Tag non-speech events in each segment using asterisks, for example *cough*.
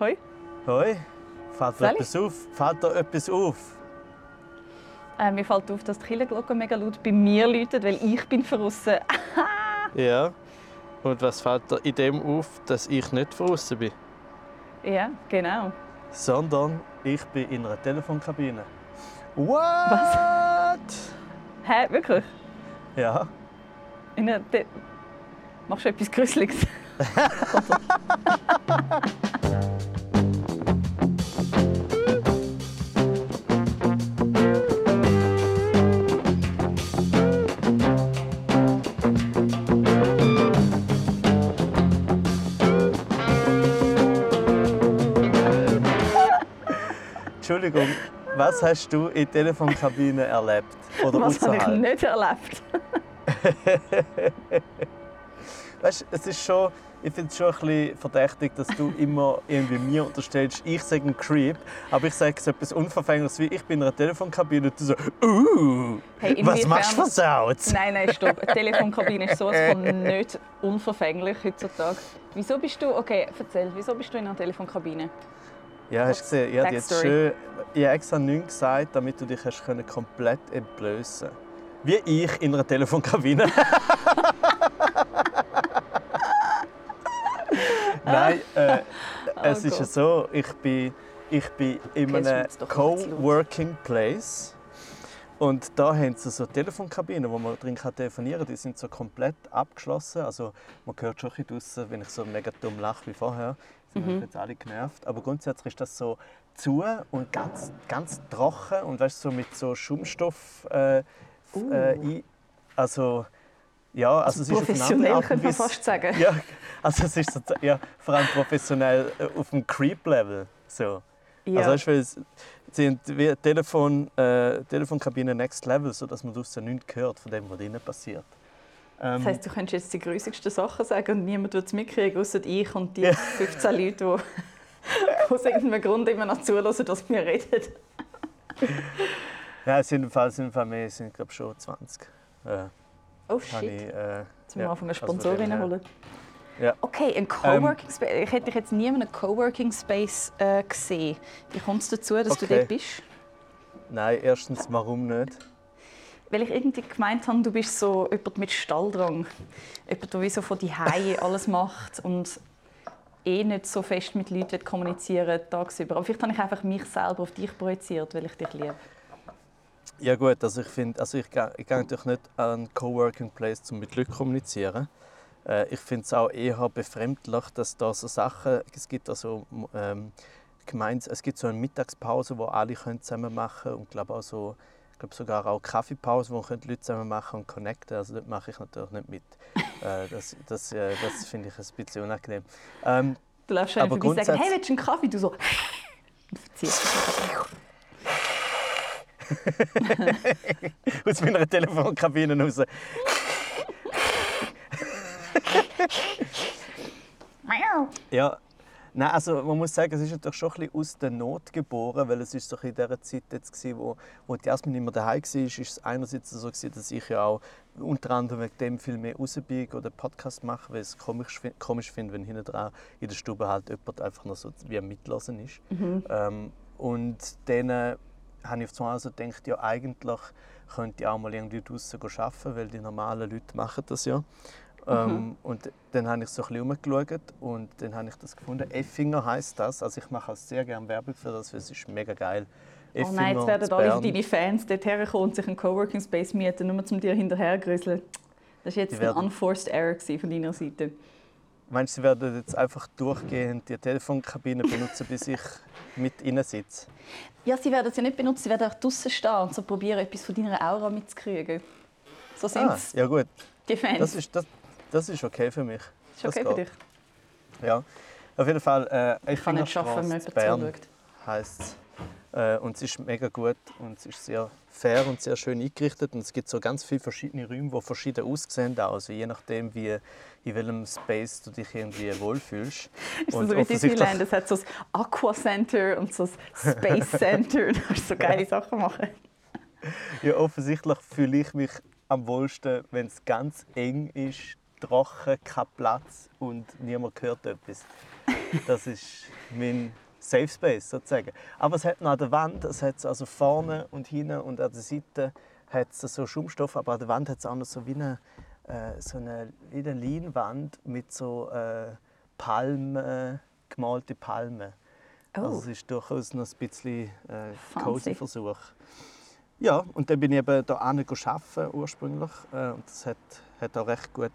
Hoi. Hoi. Fällt dir Sally? etwas auf? Fällt dir etwas auf? Äh, mir fällt auf, dass die Kirchenglocke mega laut bei mir läutet, weil ich bin verrissen. *laughs* Ja. Und was fällt dir in dem auf, dass ich nicht draußen bin? ja, genau. Sondern ich bin in einer Telefonkabine. What? Hä, wirklich? Ja. In einer Machst du etwas Gruseliges? *laughs* *laughs* Entschuldigung, was hast du in der Telefonkabine erlebt? Oder Was habe ich nicht erlebt? *laughs* Weißt, es ist schon, ich finde es schon ein bisschen verdächtig, dass du immer irgendwie mir unterstellst, ich sage ein Creep, aber ich sage so etwas Unverfängliches wie ich bin in einer Telefonkabine und du so, uh, Hey, was machst du versaut? Nein, nein, stopp. Eine *laughs* Telefonkabine ist sowas von *laughs* nicht unverfänglich heutzutage. Wieso bist du, okay, erzähl, wieso bist du in einer Telefonkabine? Ja, hast du gesehen, ich habe jetzt schön, ich habe extra nichts gesagt, damit du dich hast können komplett entblößen Wie ich in einer Telefonkabine. *laughs* Nein, äh, *laughs* es ist Gott. so, ich bin, ich bin in Okay, einem. Coworking Place. Und da haben sie so Telefonkabinen, wo man drin kann telefonieren kann. Die sind so komplett abgeschlossen. Also man hört schon ein bisschen draussen, wenn ich so mega dumm lache wie vorher. Sind Mhm. jetzt alle genervt. Aber grundsätzlich ist das so zu und ganz, ganz trocken und weißt, so mit so Schaumstoff äh, Uh. äh, ein, also ja, also, es ist eine andere Professionell und könnte man fast sagen. *laughs* ja, also es ist so, ja, vor allem professionell äh, auf dem Creep-Level. So. Ja. Also weißt, weil es sind wie Telefon, äh, Telefonkabine Next Level, sodass man draussen nichts hört von dem, was drinnen passiert. Ähm, das heisst, du könntest jetzt die grusigsten Sachen sagen und niemand wird es mitkriegen, außer ich und die Ja. 15 Leute, die *laughs* aus irgendeinem Grund immer noch zulassen, dass wir reden. ja, es sind im Fall, sind im Fall mehr, es sind glaube schon 20. Äh, Oh shit. ich, äh, Jetzt müssen wir ja, anfangen, also her- holen. Ja. Okay, ein Coworking Space. Ich hätte dich jetzt nie in einem Coworking Space äh, gesehen. Wie kommt es dazu, dass du Okay. dort bist? Nein, erstens, warum nicht? Weil ich irgendwie gemeint habe, du bist so jemand mit Stalldrang. Jemand, der wie so von die alles macht und eh nicht so fest mit Leuten kommunizieren tagsüber. Aber vielleicht habe ich einfach mich selber auf dich projiziert, weil ich dich liebe. Ja gut, also ich finde, also ich, gehe- ich gehe natürlich nicht an einen Coworking Place, um mit Leuten zu kommunizieren. Äh, ich finde es auch eher befremdlich, dass da so Sachen, es gibt also ähm, gemeint, es gibt so eine Mittagspause, wo alle können zusammen machen und glaube auch so, glaube sogar auch Kaffeepause, wo können die Leute zusammen machen und connecten. Also dort mache ich natürlich nicht mit. *laughs* äh, das das, äh, das finde ich ein bisschen unangenehm. Ähm, Du läufst schon vorbei und sagst, hey, willst du einen Kaffee? Du so... *laughs* Und verziehst *laughs* aus meiner Telefonkabine raus. Ja, nein, also man muss sagen, es ist natürlich schon ein bisschen aus der Not geboren, weil es ist so in dieser Zeit jetzt gewesen, wo, wo die Jasmin immer daheim war, ist es einerseits so gewesen, dass ich ja auch unter anderem wegen dem viel mehr raus bin oder Podcast mache, weil ich es komisch, komisch finde, wenn hinten dran in der Stube halt jemand einfach noch so wie am Mitlassen ist. Ähm, und dann äh, habe ich auf einmal so gedacht, ja eigentlich könnte ich auch mal irgendwie draußen arbeiten, weil die normalen Leute machen das ja. Ähm, und dann habe ich so ein bisschen umgeschaut und dann habe ich das gefunden. Effinger heißt das. Also ich mache auch sehr gerne Werbung für das, weil es ist mega geil. Oh nein, jetzt werden alle deine Fans dort herkommen und sich einen Coworking Space mieten, nur um dir hinterhergrüseln. Das war jetzt ein unforced error von deiner Seite. Meinst du, sie werden jetzt einfach durchgehend die Telefonkabine benutzen, bis ich mit ihnen sitze? Ja, sie werden es ja nicht benutzen, sie werden auch draußen stehen und so probieren, etwas von deiner Aura mitzukriegen. So sind Ah, ja gut, die Fans. das ist, das, das ist okay für mich. ist okay für dich. Ja, auf jeden Fall. Äh, Ich kann nicht schaffen, wenn jemand Bern heisst es. Äh, und es ist mega gut und es ist sehr fair und sehr schön eingerichtet. Und es gibt so ganz viele verschiedene Räume, die verschieden aussehen. Also je nachdem, wie, in welchem Space du dich irgendwie wohlfühlst. *laughs* Ist das so wie Disneyland? Es hat so das Aqua Center und so das Space Center. *laughs* Da kannst du so geile Sachen machen. Ja, offensichtlich fühle ich mich am wohlsten, wenn es ganz eng ist, trocken, kein Platz und niemand hört etwas. Das ist mein Safe Space sozusagen. Aber es hat noch an der Wand, es hat also vorne und hinten und an der Seite hat es so Schaumstoff, aber an der Wand hat es auch noch so wie eine, äh, so eine, wie eine Leinwand mit so äh, Palmen, gemalte Palmen. Oh. Also es ist durchaus noch ein bisschen äh, cozy Versuch. Ja, und dann bin ich eben hier arbeiten ursprünglich äh, und das hat, hat auch recht gut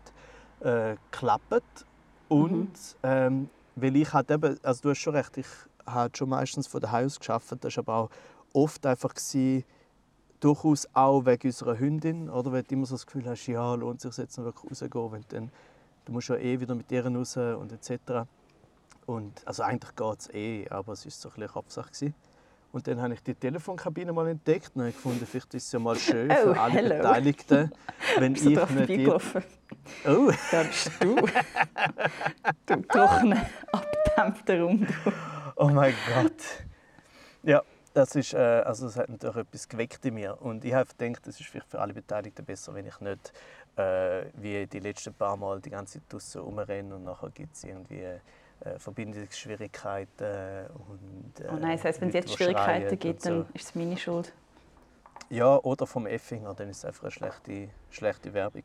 äh, geklappt. Und mhm. ähm, weil ich halt eben, also du hast schon recht, ich habe schon meistens von daheim aus gearbeitet, das war aber auch oft einfach gewesen, durchaus auch wegen unserer Hündin, oder wenn du immer so das Gefühl hast, ja, lohnt sich jetzt noch wirklich rauszugehen, wenn dann, du musst ja eh wieder mit ihr raus und etc. Und, also eigentlich geht es eh, aber es war so ein bisschen Kopfsache. Und dann habe ich die Telefonkabine mal entdeckt und habe gefunden, vielleicht ist es ja mal schön *laughs* oh, für alle hello. Beteiligten, wenn ich nicht. Oh. *laughs* Da bist du. *laughs* du trockene, abdämpfter Runde. Oh mein Gott. Ja, das ist, äh, also es hat natürlich etwas geweckt in mir. Und ich habe gedacht, es ist vielleicht für alle Beteiligten besser, wenn ich nicht äh, wie die letzten paar Mal die ganze Zeit draußen rumrenne und nachher gibt es irgendwie äh, Verbindungsschwierigkeiten. Und, äh, oh nein, das heisst, wenn es jetzt Schwierigkeiten gibt, so. dann ist es meine Schuld. Ja, oder vom Effinger, dann ist es einfach eine schlechte, schlechte Werbung.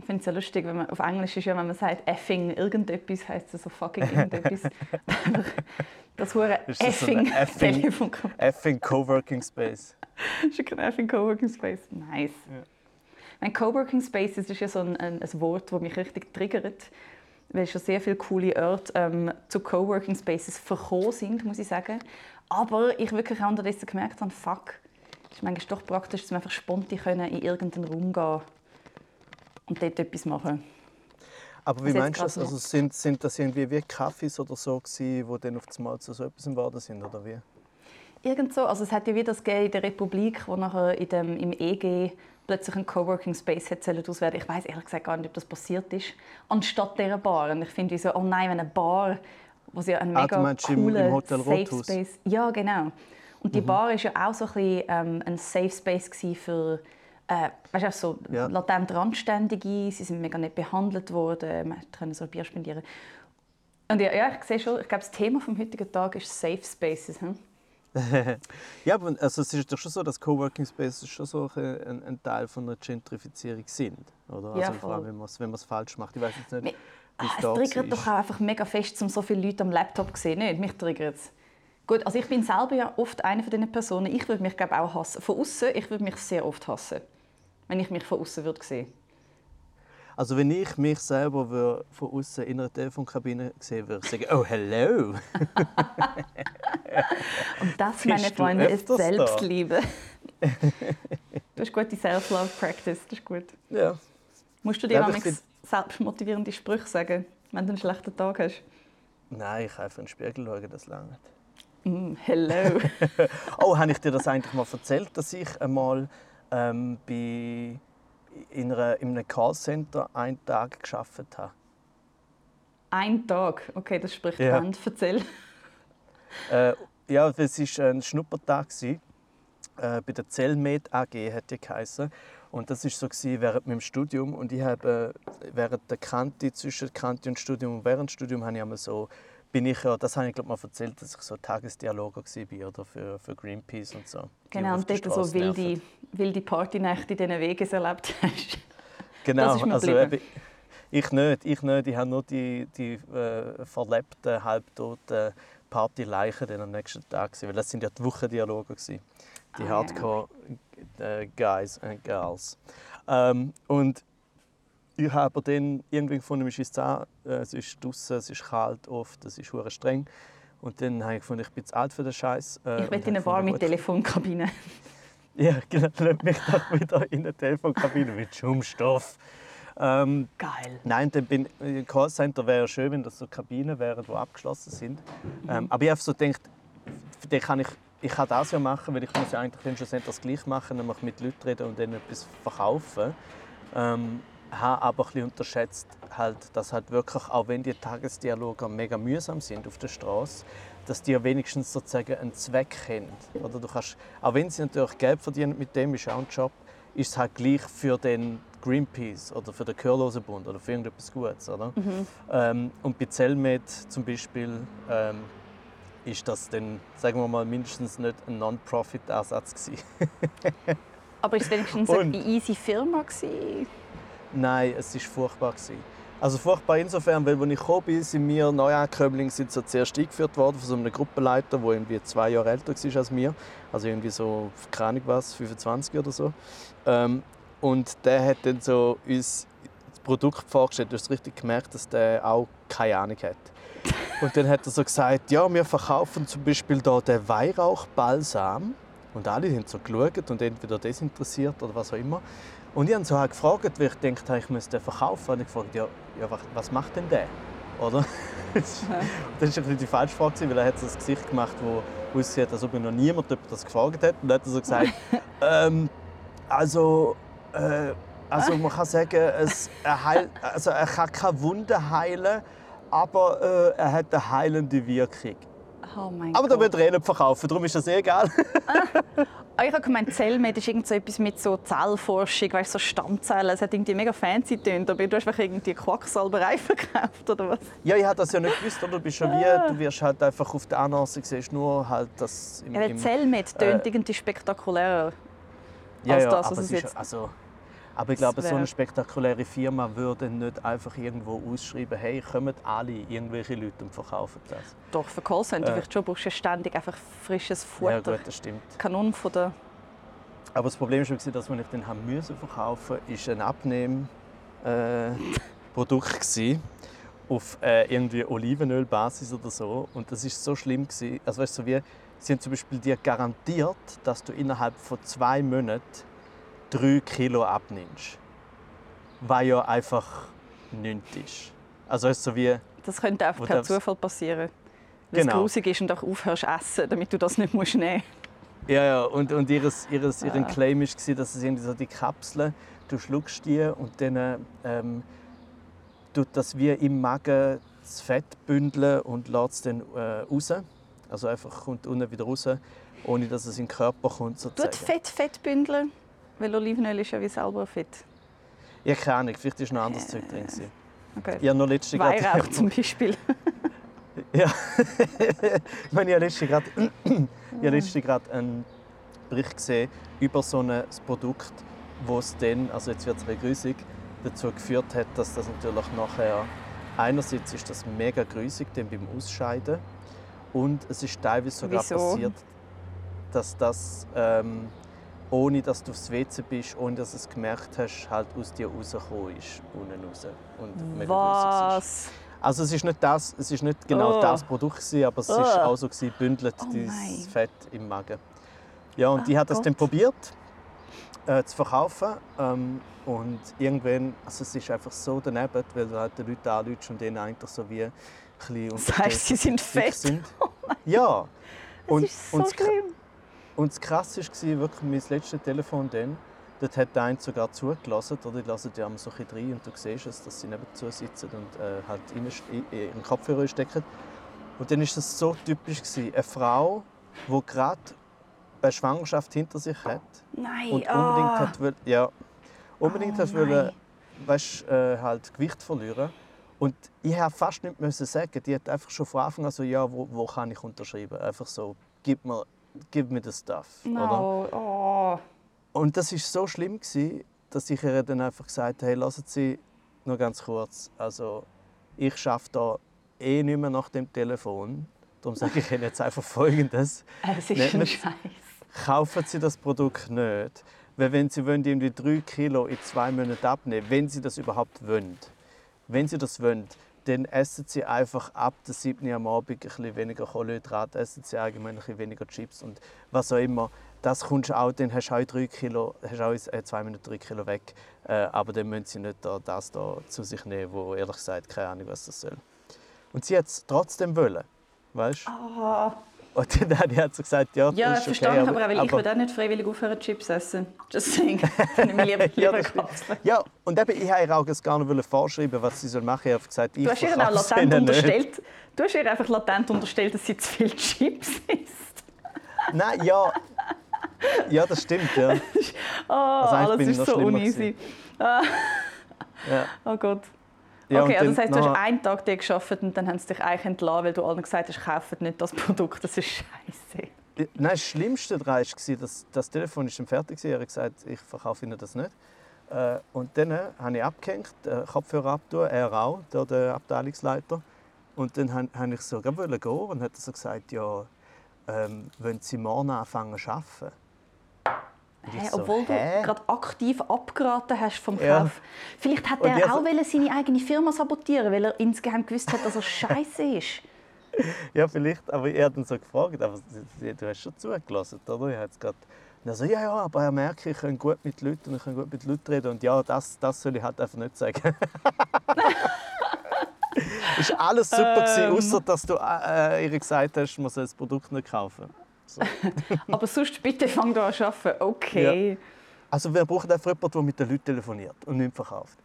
Ich finde es ja lustig, wenn man auf Englisch ist ja, wenn man sagt effing irgendetwas, heißt es so fucking irgendetwas. *laughs* das hure effing, so effing, effing Coworking Space. ist kein effing Coworking Space. Nice. Ja. Mein Coworking Space ist ja so ein, ein, ein Wort, das mich richtig triggert weil schon sehr viele coole Orte ähm, zu Coworking Spaces verkommen sind, muss ich sagen. Aber ich wirklich auch unterdessen gemerkt habe, fuck, es ist manchmal doch praktisch, dass wir einfach spontan in irgendeinen Raum gehen und dort etwas machen. Aber wie meinst du das? Also sind, sind das irgendwie wie Kaffees oder so gewesen, die dann auf einmal zu so etwas geworden sind, oder wie? Irgend so. Also es hat ja wieder das in der Republik, wo nachher in dem, im EG plötzlich ein Coworking Space hat auswerten. Ich weiß ehrlich gesagt gar nicht, ob das passiert ist. Anstatt dieser Bar. Und ich finde so, oh nein, wenn eine Bar, wo sie ein mega ah, cooler Safe Space. Ja, genau. Und die mhm. Bar ist ja auch so ein, bisschen, ähm, ein Safe Space für äh, weißt du, so ja. latent Randständige. Sie sind mega nicht behandelt worden. Man konnte so Bier spendieren. Und ja, ja, ich sehe schon, ich glaube, das Thema vom heutigen Tag ist Safe Spaces. Hm? *laughs* ja, aber also es ist doch schon so, dass Coworking Spaces schon so ein, ein Teil von einer Gentrifizierung sind, oder? Ja, also vor allem, wenn man es wenn falsch macht. Ich weiß jetzt nicht, wie es da triggert doch auch einfach mega fest, um so viele Leute am Laptop zu sehen. Nicht? Mich triggert es. Gut, also ich bin selber ja oft eine von diesen Personen. Ich würde mich glaube auch hassen. Von außen, ich würde mich sehr oft hassen, wenn ich mich von außen würde sehen. Also wenn ich mich selber von außen in einer Telefonkabine sehen würde, sagen, oh hello. *laughs* Und das, meine Freunde, ist Selbstliebe. *laughs* du hast gute Self-Love-Practice, das ist gut. Ja. Musst du dir ja, find... selbstmotivierende Sprüche sagen, wenn du einen schlechten Tag hast? Nein, ich kann einfach in den Spiegel schauen, das langt. Mm, hello. *laughs* oh, habe ich dir das eigentlich mal erzählt, dass ich einmal ähm, bei in, einer, in einem Callcenter einen Tag geschafft habe. Ein Tag? Okay, das spricht ja. Band. Erzähl. Äh, ja, das war ein Schnuppertag. Äh, bei der Zellmed AG hat die geheißen. Und das war so während meinem Studium. Und ich habe äh, während der Kante, zwischen Kante und Studium und während dem Studium, habe ich einmal so bin ich ja, das habe ich glaube mal erzählt, dass ich so Tagesdialoger war oder für, für Greenpeace und so. Genau, und dort so wilde, wilde Partynächte in diesen Wegen erlebt hast. *laughs* Genau, also eben, ich nicht, ich nicht. Ich habe nur die, die äh, verlebten, halbtoten Partyleichen dann am nächsten Tag gesehen, weil das sind ja die Wochendialoge die ah, Hardcore ja. äh, Guys and Girls. Ähm, und ich habe aber dann irgendwie gefunden, es ist, äh, es ist draußen, es ist kalt oft, es ist hure streng. Und dann habe ich gefunden, ich bin zu alt für den Scheiß. Äh, ich will in eine warme Telefonkabine. *laughs* ja, genau, lass mich doch wieder in eine Telefonkabine mit Schaumstoff. Ähm, Geil. Nein, dann bin, im Callcenter wäre schön, wenn das so Kabinen wären, die abgeschlossen sind. Mhm. Ähm, aber ich habe so gedacht, dann kann ich, ich kann das ja machen, weil ich muss ja eigentlich schon das gleich machen, nämlich mit Leuten reden und dann etwas verkaufen. Ähm, habe aber ein unterschätzt, halt, dass halt wirklich, auch wenn die Tagesdialoge mega mühsam sind auf der Straße, dass die wenigstens sozusagen einen Zweck haben. Oder du kannst, auch wenn sie natürlich Geld verdienen mit dem, ist auch ein Job, ist es halt gleich für den Greenpeace oder für den Gehörlosenbund oder für irgendetwas Gutes. Oder? Mhm. Ähm, und bei Zellmed zum Beispiel ähm, ist das dann, sagen wir mal, mindestens nicht ein Non-Profit-Ersatz Aber ist es wenigstens eine easy Firma? Gewesen? Nein, es war furchtbar. Gewesen. Also furchtbar insofern, weil als ich gekommen bin, sind wir Neuankömmlinge sind so zuerst eingeführt worden von so einem Gruppenleiter, der irgendwie zwei Jahre älter war als wir. Also irgendwie so, keine Ahnung was, 25 oder so. Ähm, und der hat dann so uns das Produkt vorgestellt. Du hast richtig gemerkt, dass der auch keine Ahnung hat. *laughs* Und dann hat er so gesagt, ja, wir verkaufen zum Beispiel hier den Weihrauchbalsam. Und alle haben so geschaut und entweder desinteressiert oder was auch immer. Und ich habe so halt gefragt, weil ich dachte, ich müsste den verkaufen. Und ich gefragt, ja, ja, was macht denn der? Oder? *laughs* das war ein die falsche Frage, weil er hat so ein Gesicht gemacht, das aussieht, als ob noch niemand das gefragt hat. Und dann hat er so gesagt, *laughs* ähm, also, äh, also man kann sagen, es, er, heil, also er kann keine Wunden heilen, aber äh, er hat eine heilende Wirkung. Oh aber da wird er eh nicht verkaufen, darum ist das eh egal. Ah, ich habe gemeint, Zellmed ist irgend so etwas mit so Zellforschung, weißt, so Stammzellen. Es hat irgendwie mega fancy getönt, aber du hast einfach irgendwie Quacksalberei *laughs* verkauft, oder was? Ja, ich habe das ja nicht gewusst, oder? Du bist ja wie, ah. du wirst halt einfach auf der Annonce siehst nur halt das im, ja, Zellmed tönt äh, irgendwie spektakulärer ja, als das, was es jetzt... Also, aber ich glaube, so eine spektakuläre Firma würde nicht einfach irgendwo ausschreiben, hey, kommen alle irgendwelche Leute und verkaufen das. Doch, für Callcenter äh, vielleicht schon, brauchst du ständig einfach frisches Futter. Ja gut, das stimmt. Kanon von der... Aber das Problem war, dass ich dann haben müssen verkaufen musste, ein Abnehmprodukt äh, *laughs* auf äh, irgendwie Olivenölbasis oder so. Und das war so schlimm. Gewesen. Also weißt du, so wie, sie haben zum Beispiel dir garantiert, dass du innerhalb von zwei Monaten 3 Kilo abnimmst. Was ja einfach nichts ist. Also ist so wie... Das könnte einfach per Zufall passieren. Weil genau. es grusig ist und auch aufhörst essen, damit du das nicht musst nehmen musst. Ja, ja. Und, und ihres, ihres, ah. ihren Claim war, dass es irgendwie so die Kapseln, du schluckst die und dann ähm, tut das wie im Magen das Fett bündeln und lässt es dann äh, raus. Also einfach kommt unten wieder raus, ohne dass es in den Körper kommt. Sozusagen. Tut Fett Fett bündeln? Weil Olivenöl ist ja wie selber fit. Ja, keine Ahnung. Vielleicht war noch anderes Zeug drin. Okay. Ich habe noch letzte Weihrauch zum Beispiel. *laughs* ja. *laughs* ich meine, *clears throat* ich habe letztens gerade, gerade einen Bericht gesehen über so ein Produkt, wo es dann, also jetzt wird es grüßig, dazu geführt hat, dass das natürlich nachher einerseits ist das mega grüßig dann beim Ausscheiden und es ist teilweise sogar Wieso? passiert, dass das ähm, ohne dass du aufs WC bist, ohne dass du es gemerkt hast, halt aus dir rausgekommen ist, unten raus. Und Was? Also es ist nicht das, es ist nicht genau oh. das Produkt gewesen, aber es oh. ist auch so gewesen, bündelt oh dieses Fett im Magen. Ja, und oh die hat das dann probiert äh, zu verkaufen ähm, und irgendwann, also es ist einfach so daneben, weil du halt die Leute anrufst und denen eigentlich so wie ein bisschen Das heißt, sie sind fett? Sind. *laughs* ja. Und, das ist so und schlimm. Und das Krasse war wirklich mein letztes Telefon dann. Dort hat der eine sogar zugelassen, oder die lassen ja so ein rein und du siehst es, dass sie nebenzu sitzen und äh, halt in den Kopfhörer stecken. Und dann war das so typisch. Gewesen. Eine Frau, die gerade eine Schwangerschaft hinter sich hat Nein, und unbedingt oh. hat, will, ja, unbedingt oh, hat wollen, weißt, äh, halt Gewicht verlieren. Und ich musste fast nichts sagen. Die hat einfach schon von Anfang an so, ja, wo, wo kann ich unterschreiben? Einfach so, gib mir give me the stuff. No. Oder? Oh. Und das war so schlimm, gewesen, dass ich ihr dann einfach gesagt habe, hey, lassen Sie noch ganz kurz, also ich schaffe da eh nicht mehr nach dem Telefon. Darum sage ich Ihnen jetzt einfach Folgendes. *laughs* Es ist ein Scheiß. Kaufen Sie das Produkt nicht. Weil wenn Sie wollen, irgendwie drei Kilo in zwei Monaten abnehmen wenn Sie das überhaupt wollen, wenn Sie das wollen, dann essen sie einfach ab der 7. am Abend ein weniger Kohlenhydrate, essen sie allgemein ein weniger Chips und was auch immer. Das kommst auch, dann hast du auch, drei Kilo, hast auch äh, zwei Minuten drei Kilo weg. Äh, aber dann müssen sie nicht da, das da zu sich nehmen, wo ehrlich gesagt keine Ahnung, was das soll. Und sie hat es trotzdem wollen, weißt? Oh. Und dann hat er so gesagt, ja, ja ist verstanden, okay, aber, aber, ich würde auch nicht freiwillig aufhören, Chips essen. Just saying. *laughs* lieber, lieber ja, ja, und eben, ich wollte ihr auch gar nicht vorschreiben, was sie soll machen soll. Ich habe gesagt, ich du hast ihr auch latent unterstellt, Du hast ihr einfach latent unterstellt, dass sie zu viel Chips isst. Nein, ja. Ja, das stimmt, ja. oh, *laughs* also alles ist so uneasy. Ah. Ja. Oh Gott. Ja, okay, also das heißt, du hast einen Tag dir geschafft und dann haben sie dich eigentlich entlassen, weil du allen gesagt hast, kauft nicht das Produkt, das ist scheiße. Nein, das Schlimmste daran war, dass das Telefon ist fertig war. Er hat gesagt, ich verkaufe Ihnen das nicht. Äh, Und dann äh, habe ich abgehängt, äh, Kopfhörer abgetan, er auch, der, der Abteilungsleiter. Und dann habe ich so wollen gehen und hat er so gesagt, ja, ähm, wenn Sie morgen anfangen zu arbeiten. So, obwohl «Hä?» du gerade aktiv abgeraten hast vom Kauf. Ja. Vielleicht hat er auch so- seine eigene Firma sabotieren, weil er insgeheim gewusst hat, dass er *laughs* scheiße ist. Ja, vielleicht, aber er hat dann so gefragt, aber du hast schon zugelassen, oder? Ich habe gerade und er so, ja, ja, aber er merkt, ich kann gut mit Leuten und ich kann gut mit Leuten reden und ja, das, das soll ich halt einfach nicht sagen. *laughs* ist alles super gewesen, Ähm. außer dass du äh, ihr gesagt hast, man soll das Produkt nicht kaufen. So. *laughs* Aber sonst bitte fang da an zu arbeiten. Okay. Also wir brauchen einfach jemanden, der mit den Leuten telefoniert und nicht verkauft.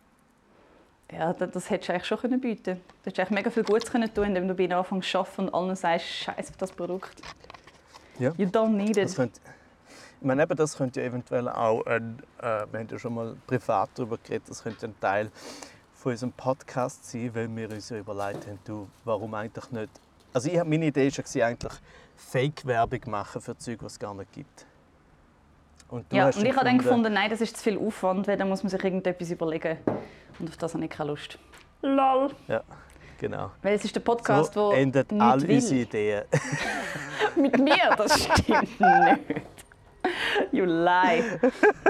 Ja, das, das hättest du eigentlich schon können bieten können. Du hättest eigentlich mega viel Gutes können tun indem du bei anfängst zu arbeiten und allen sagst, scheiße auf das Produkt. Ja. You don't need Das it. könnte, ich meine, eben, das könnte ja eventuell auch, ein, äh, wir haben ja schon mal privat darüber geredet, das könnte ein Teil von unserem Podcast sein, weil wir uns ja überlegt haben, du, warum eigentlich nicht. Also ich, meine Idee war ja eigentlich Fake-Werbung machen für Zeug, die es gar nicht gibt. Und du Ja, und ich habe dann gefunden- nein, das ist zu viel Aufwand, weil dann muss man sich irgendetwas überlegen. Und auf das habe ich keine Lust. Lol. Ja, genau. Weil es ist der Podcast, so endet all will. unsere Ideen. *laughs* Mit mir, das stimmt nicht. You lie.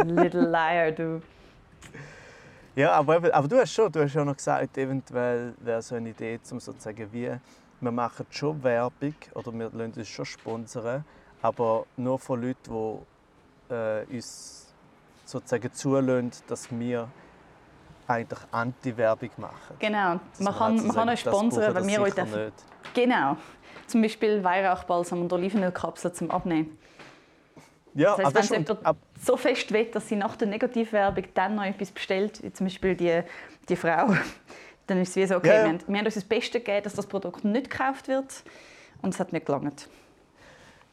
Little liar, du. Ja, aber, aber du hast schon, du hast ja noch gesagt, eventuell wäre so eine Idee, um sozusagen wie, wir machen schon Werbung oder wir lassen uns schon sponsern, aber nur von Leuten, die äh, uns sozusagen zulassen, dass wir eigentlich Anti-Werbung machen. Genau. Dass Man kann, halt man kann euch sponsern, weil wir euch dürfen. nicht. Genau. Zum Beispiel Weihrauchbalsam und Olivenölkapseln zum Abnehmen. Ja, Das aber heißt, wenn jemand ab, so fest will, dass sie nach der Negativwerbung dann noch etwas bestellt, wie zum Beispiel die, die Frau, dann ist es wie so, okay, Ja, ja. Wir, haben, wir haben uns das Beste gegeben, dass das Produkt nicht gekauft wird und es hat nicht gelangt.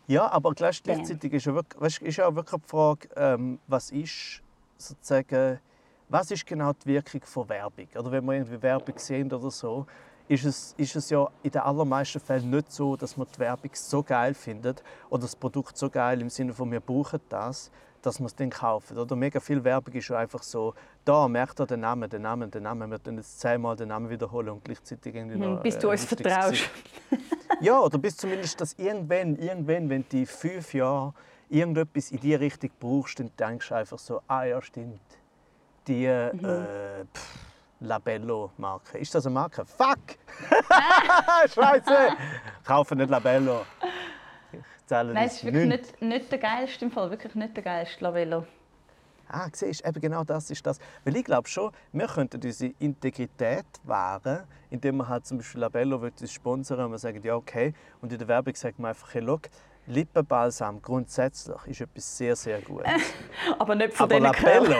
ja, aber gleich- gleichzeitig ist ja, wirklich, ist ja auch wirklich die Frage, ähm, was ist sozusagen, was ist genau die Wirkung von Werbung? Oder wenn wir irgendwie Werbung sehen oder so, ist es, ist es ja in den allermeisten Fällen nicht so, dass man die Werbung so geil findet oder das Produkt so geil im Sinne von wir brauchen das, dass wir es dann kaufen. Oder mega viel Werbung ist ja einfach so, da merkt er den Namen, den Namen, den Namen, wir tun jetzt zehnmal den Namen wiederholen und gleichzeitig irgendwie noch, Hm, bis du äh, uns lustiges vertraust. Ja, oder bis zumindest, dass irgendwann, irgendwann, wenn du in fünf Jahren irgendetwas in diese Richtung brauchst, dann denkst du einfach so, ah ja, stimmt. Die Mhm. äh, pff, Labello-Marke. Ist das eine Marke? Fuck! *laughs* *laughs* Scheiße! Kaufe nicht Labello. Zahle Nein, es das ist wirklich nicht. nicht, der geilste im Fall, wirklich nicht der geilste Labello. Ah, siehst du, eben genau das ist das. Weil ich glaube schon, wir könnten unsere Integrität wahren, indem wir halt zum Beispiel Labello uns sponsern und wir sagen, ja okay, und in der Werbung sagt man einfach, hey, look, Lippenbalsam grundsätzlich ist etwas sehr, sehr Gutes. *laughs* Aber nicht von Aber. Labello,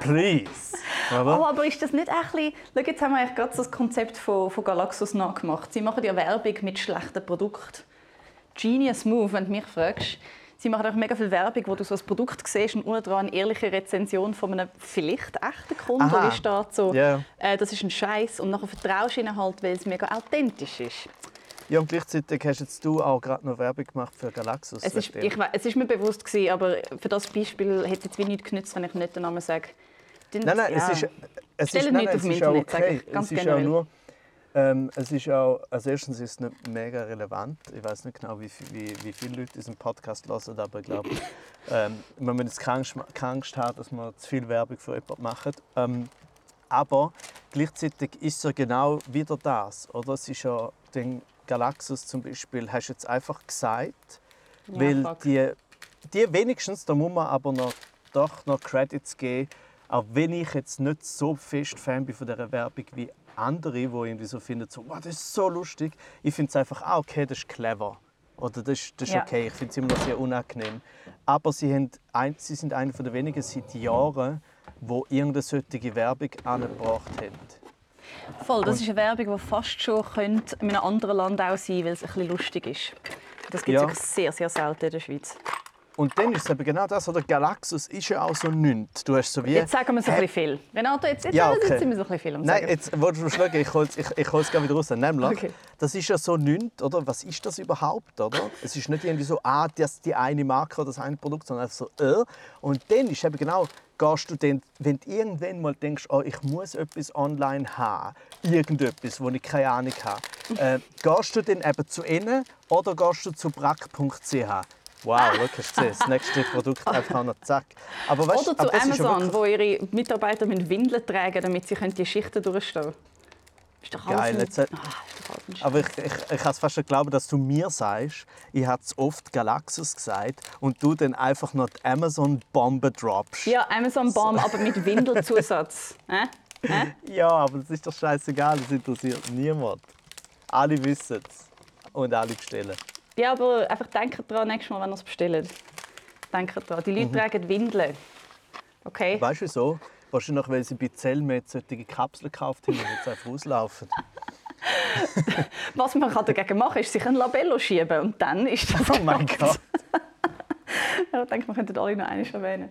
please. *laughs* Oder? Oh, aber ist das nicht ein bisschen... Schau, jetzt haben wir eigentlich gerade so das Konzept von, von Galaxus nachgemacht. Sie machen ja Werbung mit schlechten Produkten. Genius Move, wenn du mich fragst. Sie machen auch mega viel Werbung, wo du so ein Produkt siehst und unten dran eine ehrliche Rezension von einem vielleicht echten Kunden, Aha. wie steht so, Ja. äh, das ist ein Scheiß und nachher vertraust du ihnen halt, weil es mega authentisch ist. Ja, und gleichzeitig hast jetzt du auch gerade noch Werbung gemacht für Galaxus. Es ist, ich, es ist mir bewusst gewesen, aber für das Beispiel hätte es wie nichts genützt, wenn ich nicht den Namen sage. Dann- Nein, nein, ja. es ist, es Stellt ist, nein, nicht nein, auf es dem ist auch Internet, sage okay. ich, ganz es ist generell. auch nur, ähm, es ist auch, also erstens ist es nicht mega relevant. Ich weiß nicht genau, wie, wie, wie viele Leute diesen Podcast hören, aber ich glaube, *laughs* ähm, man muss jetzt keine Angst, haben, dass man zu viel Werbung für jemanden macht. Ähm, aber gleichzeitig ist es ja genau wieder das, oder? Es ist ja den Galaxus zum Beispiel, hast du jetzt einfach gesagt, Ja, weil fuck. die, die wenigstens, da muss man aber noch, doch noch Credits geben, auch wenn ich jetzt nicht so fest Fan bin von dieser Werbung wie andere, die irgendwie so finden, so, wow, das ist so lustig. Ich finde es einfach auch okay, das ist clever. Oder das, ist- das ist Ja. okay, ich finde es immer noch sehr unangenehm. Aber sie, haben ein, sie sind eine der wenigen seit Jahren, wo irgendeine solche Werbung angebracht haben. Voll, das ist eine Werbung, die fast schon könnte in einem anderen Land auch sein weil es ein bisschen lustig ist. Das gibt es Ja. sehr, sehr selten in der Schweiz. Und dann ist es eben genau das, oder Galaxus ist ja auch so nichts. Du hast so wie... Jetzt sagen wir so ein bisschen viel. Renato, jetzt, jetzt, Ja, jetzt okay. sind wir so ein bisschen viel am Nein, Sagen. jetzt willst du schlagen, ich hol's, ich, ich hol's wieder raus. Nämlich, Okay. das ist ja so nichts, oder? Was ist das überhaupt, oder? Es ist nicht irgendwie so, ah, das die eine Marke oder das eine Produkt, sondern einfach so, äh. Und dann ist eben genau, gehst du dann, wenn du irgendwann mal denkst, oh, ich muss etwas online haben, irgendetwas, wo ich keine Ahnung habe, äh, gehst du dann eben zu ihnen oder gehst du zu brack.ch? Wow, gesehen, das *laughs* nächste Produkt einfach noch zack. Aber weißt, Oder zu Amazon, wirklich- wo ihre Mitarbeiter mit Windeln tragen, damit sie können die Schichten durchstehen können. Ist doch alles Geil, ein- jetzt hat- Ah, ist doch alles ein Aber ich, ich, ich kann es fast nicht glauben, dass du mir sagst, ich habe es oft Galaxus gesagt und du dann einfach noch die Amazon-Bombe droppst. Ja, Amazon Bomb, aber mit Windelzusatz. *laughs* Hä? Hä? Ja, aber das ist doch scheißegal, das interessiert niemand. Alle wissen es und alle bestellen. Ja, aber einfach denkt dran, nächstes Mal, wenn ihr es bestellt. Denkt dran, die Leute Mhm. tragen Windeln. Okay? Weißt du wieso? Wahrscheinlich, weil sie bei Zellmed solche Kapseln gekauft haben und jetzt einfach auslaufen. *laughs* Was man kann dagegen machen kann, ist sich ein Labello schieben und dann ist das Oh mein. Gott. *laughs* Ich denke, wir könnten alle noch eines erwähnen.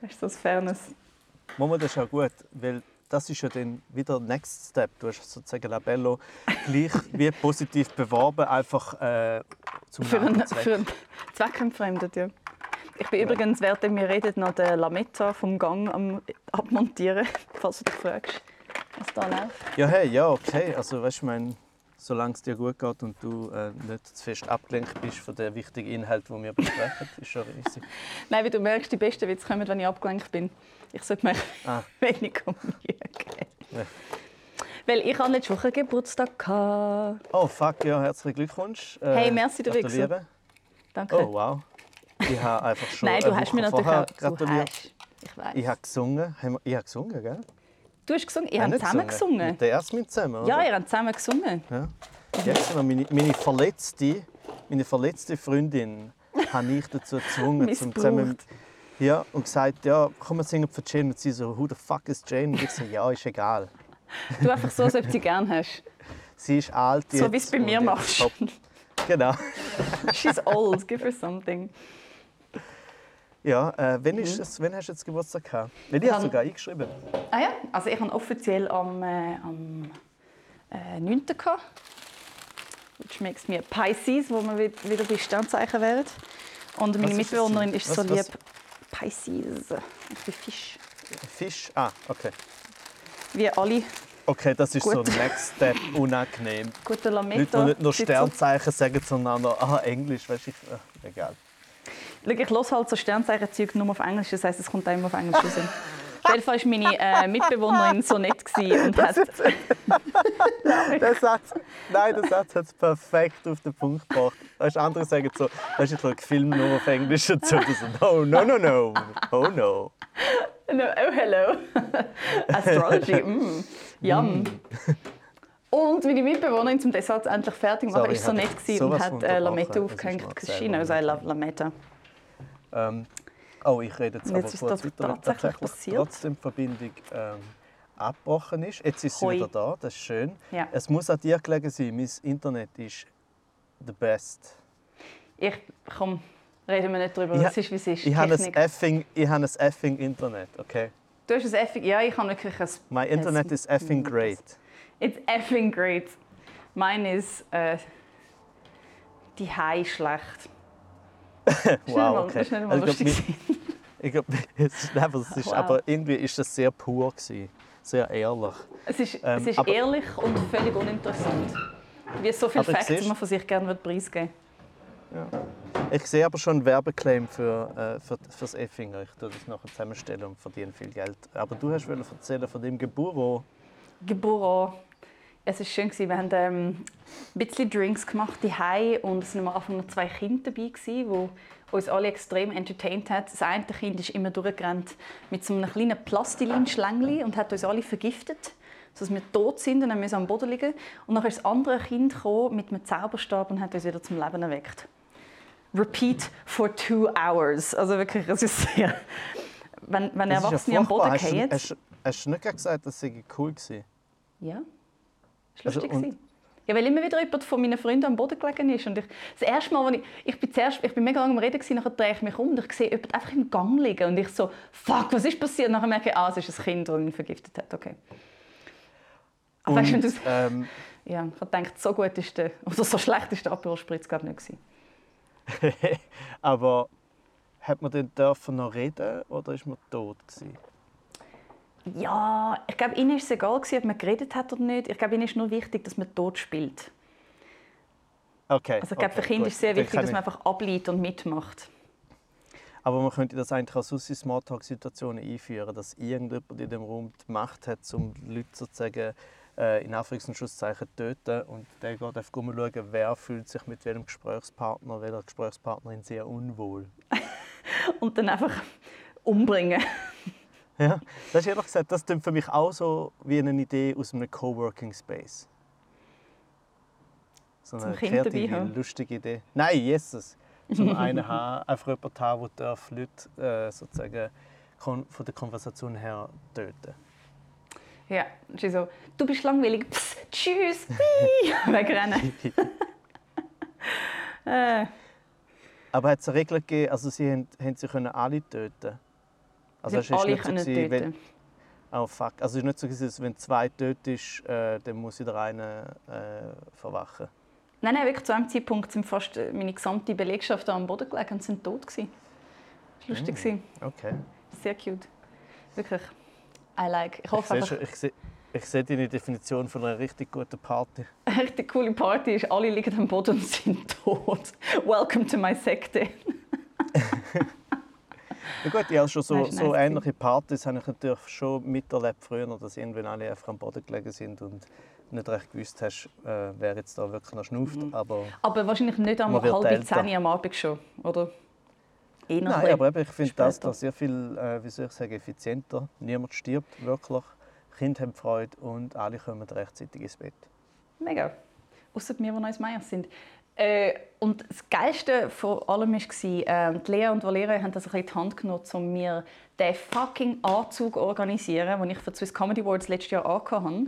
Das ist so ein Fairness. Mama, das ist auch gut, weil das ist ja dann wieder der Next Step. Du hast sozusagen Labello gleich *laughs* wie positiv beworben, einfach äh, zum Für einen, Zweck. für einen Zweck entfremdet, ja. Ich bin übrigens, während wir reden, noch den Lametta vom Gang am abmontieren, *laughs* falls du dich fragst, was da läuft. Ja, hey, ja, okay. Also, weißt du, ich meine, solange es dir gut geht und du äh, nicht zu fest abgelenkt bist von den wichtigen Inhalten, die wir besprechen, *laughs* ist schon easy. Nein, wie du merkst, die besten Witze kommen, wenn ich abgelenkt bin. Ich sollte mir Ah. *laughs* weniger Mühe geben. Ja. Weil ich hatte letzte Woche Geburtstag. Gehabt. Oh, fuck, ja, herzlichen Glückwunsch. Äh, Hey, merci, du Wichser. Danke. Oh, wow. Ich habe einfach *laughs* schon Nein, du hast mir natürlich auch... Gratuliert. hast. Ich weiß. Ich habe gesungen. Ich habe gesungen, gell? Du hast gesungen? Ihr habt zusammen gesungen? Mit der Jasmin zusammen, Ja, oder? ihr habt zusammen gesungen. Ja. Jetzt noch meine, meine verletzte, meine verletzte Freundin habe ich dazu gezwungen, *laughs* zum zusammen ja, und gesagt, ja, komm, wir singen für Jane. Und sie so, who the fuck is Jane? Und ich so, ja, ist egal. Du einfach so, als ob du sie gerne hast. Sie ist alt jetzt. So wie es bei mir machst. Genau. She's old, give her something. Ja, äh, wann, ist es, wann hast du jetzt Geburtstag gehabt? Weil ich habe Dann- sogar eingeschrieben. Ah ja, also ich habe offiziell am, äh, am äh, 9. gehabt. Which makes me a Pisces, wo wi- wieder bei Sternzeichen wären. Und meine ist Mitbewohnerin ist so Was- was? lieb. Pisces, ich bin Fisch. Fisch? Ah, okay. Wie alle Okay, das ist so Gut. Next Step unangenehm. Leute, Lametta. nicht nur sitzen so- Sternzeichen sagen, sondern auch noch, ah, Englisch, weißt du, ich, ah, egal. Ich höre halt so Sternzeichen-Zeug nur auf Englisch, das heisst, es kommt immer auf Englisch raus. Auf jeden Fall war meine äh, Mitbewohnerin so nett und hat... *laughs* Der Satz, nein, der Satz hat es perfekt auf den Punkt gebracht. Weißt, andere sagen so, weißt, du, ich schaue Filme nur auf Englisch dazu. Das so, no, no, no, no, oh no. No, oh, hello. Astrology, mm. yum. Und meine Mitbewohnerin, um den Satz endlich fertig zu machen, Sorry, ist so nett und hat äh. Lametta aufgehängt. she knows I love Lametta. Ähm, oh, ich rede jetzt aber jetzt ist kurz das weiter, weil tatsächlich passiert. trotzdem die Verbindung ähm, abgebrochen ist. Jetzt ist sie Hoi. wieder da, das ist schön. Ja. Es muss an dir gelegen sein, mein Internet ist the best. Ich, komm, reden wir nicht darüber. Ich ha- ist, wie es ist. Ich habe ein effing, ich habe ein effing Internet, okay? Du hast ein effing... Ja, ich habe wirklich ein... My Internet is effing great. It's effing great. Meine ist... Äh, die Hai schlecht. Das ist nicht mal- *laughs* Wow, okay. Das ist nicht mal Also ich glaub, lustig. *laughs* Ich glaube, es ist, nein, es ist, Wow. aber irgendwie ist das sehr pur gewesen, sehr ehrlich. Es ist, Ähm, es ist aber- ehrlich und völlig uninteressant. Wie so viele Facts, siehst- man von sich gerne preisgeben Ich sehe aber schon einen Werbeclaim für, äh, für, für das Effinger. Ich tue das nachher zusammenstellen und verdiene viel Geld. Aber du hast erzählen von dem Geburo. Geboren. Es war schön. gewesen. Wir haben ähm, ein bisschen Drinks gemacht die und es waren am Anfang noch zwei Kinder dabei, die uns alle extrem entertained haben. Das eine Kind ist immer durchgerannt mit so einem kleinen Plastilin-Schlängli und hat uns alle vergiftet, sodass wir tot sind und dann müssen wir am Boden liegen. Und dann ist das andere Kind gekommen mit einem Zauberstab und hat uns wieder zum Leben erweckt. Repeat for two hours. Also wirklich, es ist sehr... Wenn, wenn ist ja Erwachsene am Boden furchtbar. hast, du- fallen... hast, hast du nicht gesagt, das sei cool war? Ja, das war Also, lustig. und- gewesen. Ja, weil immer wieder jemand von meinen Freunden am Boden gelegen ist. Und ich, das erste Mal, als ich, ich bin zuerst, ich bin mega lange am Reden gewesen, nachher drehe ich mich um und ich sehe jemanden einfach im Gang liegen und ich so, fuck, was ist passiert? Und nachher merke ich, ah, es ist ein Kind, das ihn vergiftet hat, okay. Aber weißt, wenn du, ähm, *laughs* ja, ich habe gedacht, so gut ist der, oder so schlecht ist der Aperol-Spritz glaube ich nicht *laughs* Aber hat man denn dürfen noch reden oder ist man tot gewesen? Ja, ich glaube, ihnen war es egal, ob man geredet hat oder nicht. Ich glaube, ihnen ist nur wichtig, dass man tot spielt. Okay. Also ich glaube, okay, für Kinder ist es sehr wichtig, dass man einfach ableitet und mitmacht. Aber man könnte das eigentlich als Smalltalk-Situationen einführen, dass irgendjemand in dem Raum die Macht hat, um Leute sozusagen äh, in Anführungs- und Schlusszeichen töten und der geht einfach schauen, wer fühlt sich mit welchem Gesprächspartner, welcher Gesprächspartnerin sehr unwohl. *laughs* und dann einfach umbringen. Ja, das ist ehrlich gesagt, das klingt für mich auch so wie eine Idee aus einem Coworking Space. So eine Zum kreative, lustige Idee. Nein, Jesus. Zum *laughs* einen haben, einfach jemanden haben, der Leute äh, sozusagen von der Konversation her töten Ja, ist so, du bist langweilig, Psst, tschüss, *laughs* *laughs* wegrennen. äh. Aber hat es eine Regel gegeben, also sie haben, haben sie können alle töten also es ist alle nicht so gewesen, wenn, Oh fuck. Also es ist nicht so, dass wenn zwei tot ist, äh, dann muss wieder einer äh, verwachen. Nein, nein, wirklich zu einem Zeitpunkt sind fast äh, meine gesamte Belegschaft am Boden gelegen und sind tot gewesen. Das war lustig. Mm, okay. Sehr cute. Wirklich. I like. Ich hoffe ich einfach... ich sehe, ich sehe deine Definition von einer richtig guten Party. *laughs* Eine richtig coole Party ist, alle liegen am Boden und sind tot. Welcome to my Sekte. *laughs* Ja gut, ja, schon so, so ähnliche Partys habe ich natürlich schon miterlebt früher, dass irgendwann alle einfach am Boden gelegen sind und nicht recht gewusst hast, äh, wer jetzt da wirklich noch schnauft. Mhm. Aber, aber wahrscheinlich nicht am halb zehn am Abend schon, oder? Eher Nein, aber ich finde das da sehr viel, äh, wie soll ich sagen, effizienter. Niemand stirbt wirklich, Kinder haben Freude und alle kommen rechtzeitig ins Bett. Mega. Außer wir, die noch ins Meier sind. Äh, und das Geilste von allem war, äh, die Lea und Valeria haben das ein in die Hand genommen, um mir den fucking Anzug zu organisieren, den ich für die Swiss Comedy Awards letztes Jahr angehabt habe.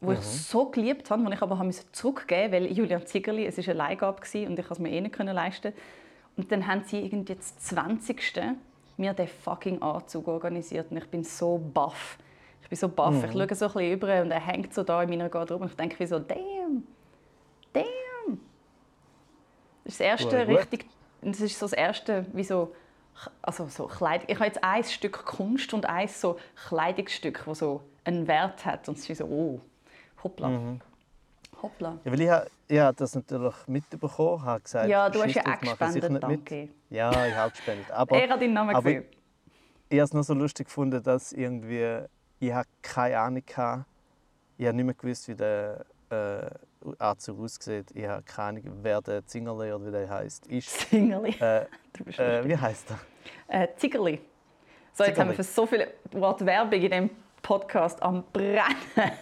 Den mhm. ich so geliebt habe, den ich aber zurückgeben musste, weil Julian Ziegerli, es war eine Leihgabe und ich es mir eh nicht leisten Und dann haben sie irgendwie jetzt 20. mir den fucking Anzug organisiert und ich bin so baff. Ich bin so baff. Mhm. Ich schaue so ein bisschen über und er hängt so da in meiner Garderobe und ich denke so, damn, damn. Das ist das erste gut, richtig, das ist so das erste, wie so, also so Kleidung. Ich habe jetzt ein Stück Kunst und ein so Kleidungsstück, das so einen Wert hat und es ist so, oh, hoppla. Mhm. Hoppla. Ja, weil ich, ich habe das natürlich mitbekommen, habe gesagt, ja, du hast ja auch gespendet, danke. Ja, ich habe gespendet. Aber, er hat deinen Namen gesehen. Ich, ich habe es nur so lustig gefunden, dass irgendwie, ich habe keine Ahnung hatte, ich habe nicht mehr gewusst, wie der äh, Anzug aussieht. Ich habe keine Ahnung, wer der Zingerli oder wie der heißt. Ist. Zingerli? Äh, *laughs* äh, wie heißt er? Äh, Zingerli. So, jetzt Zingerli. haben wir für so viele Worte Werbung in diesem Podcast am Brennen. *laughs*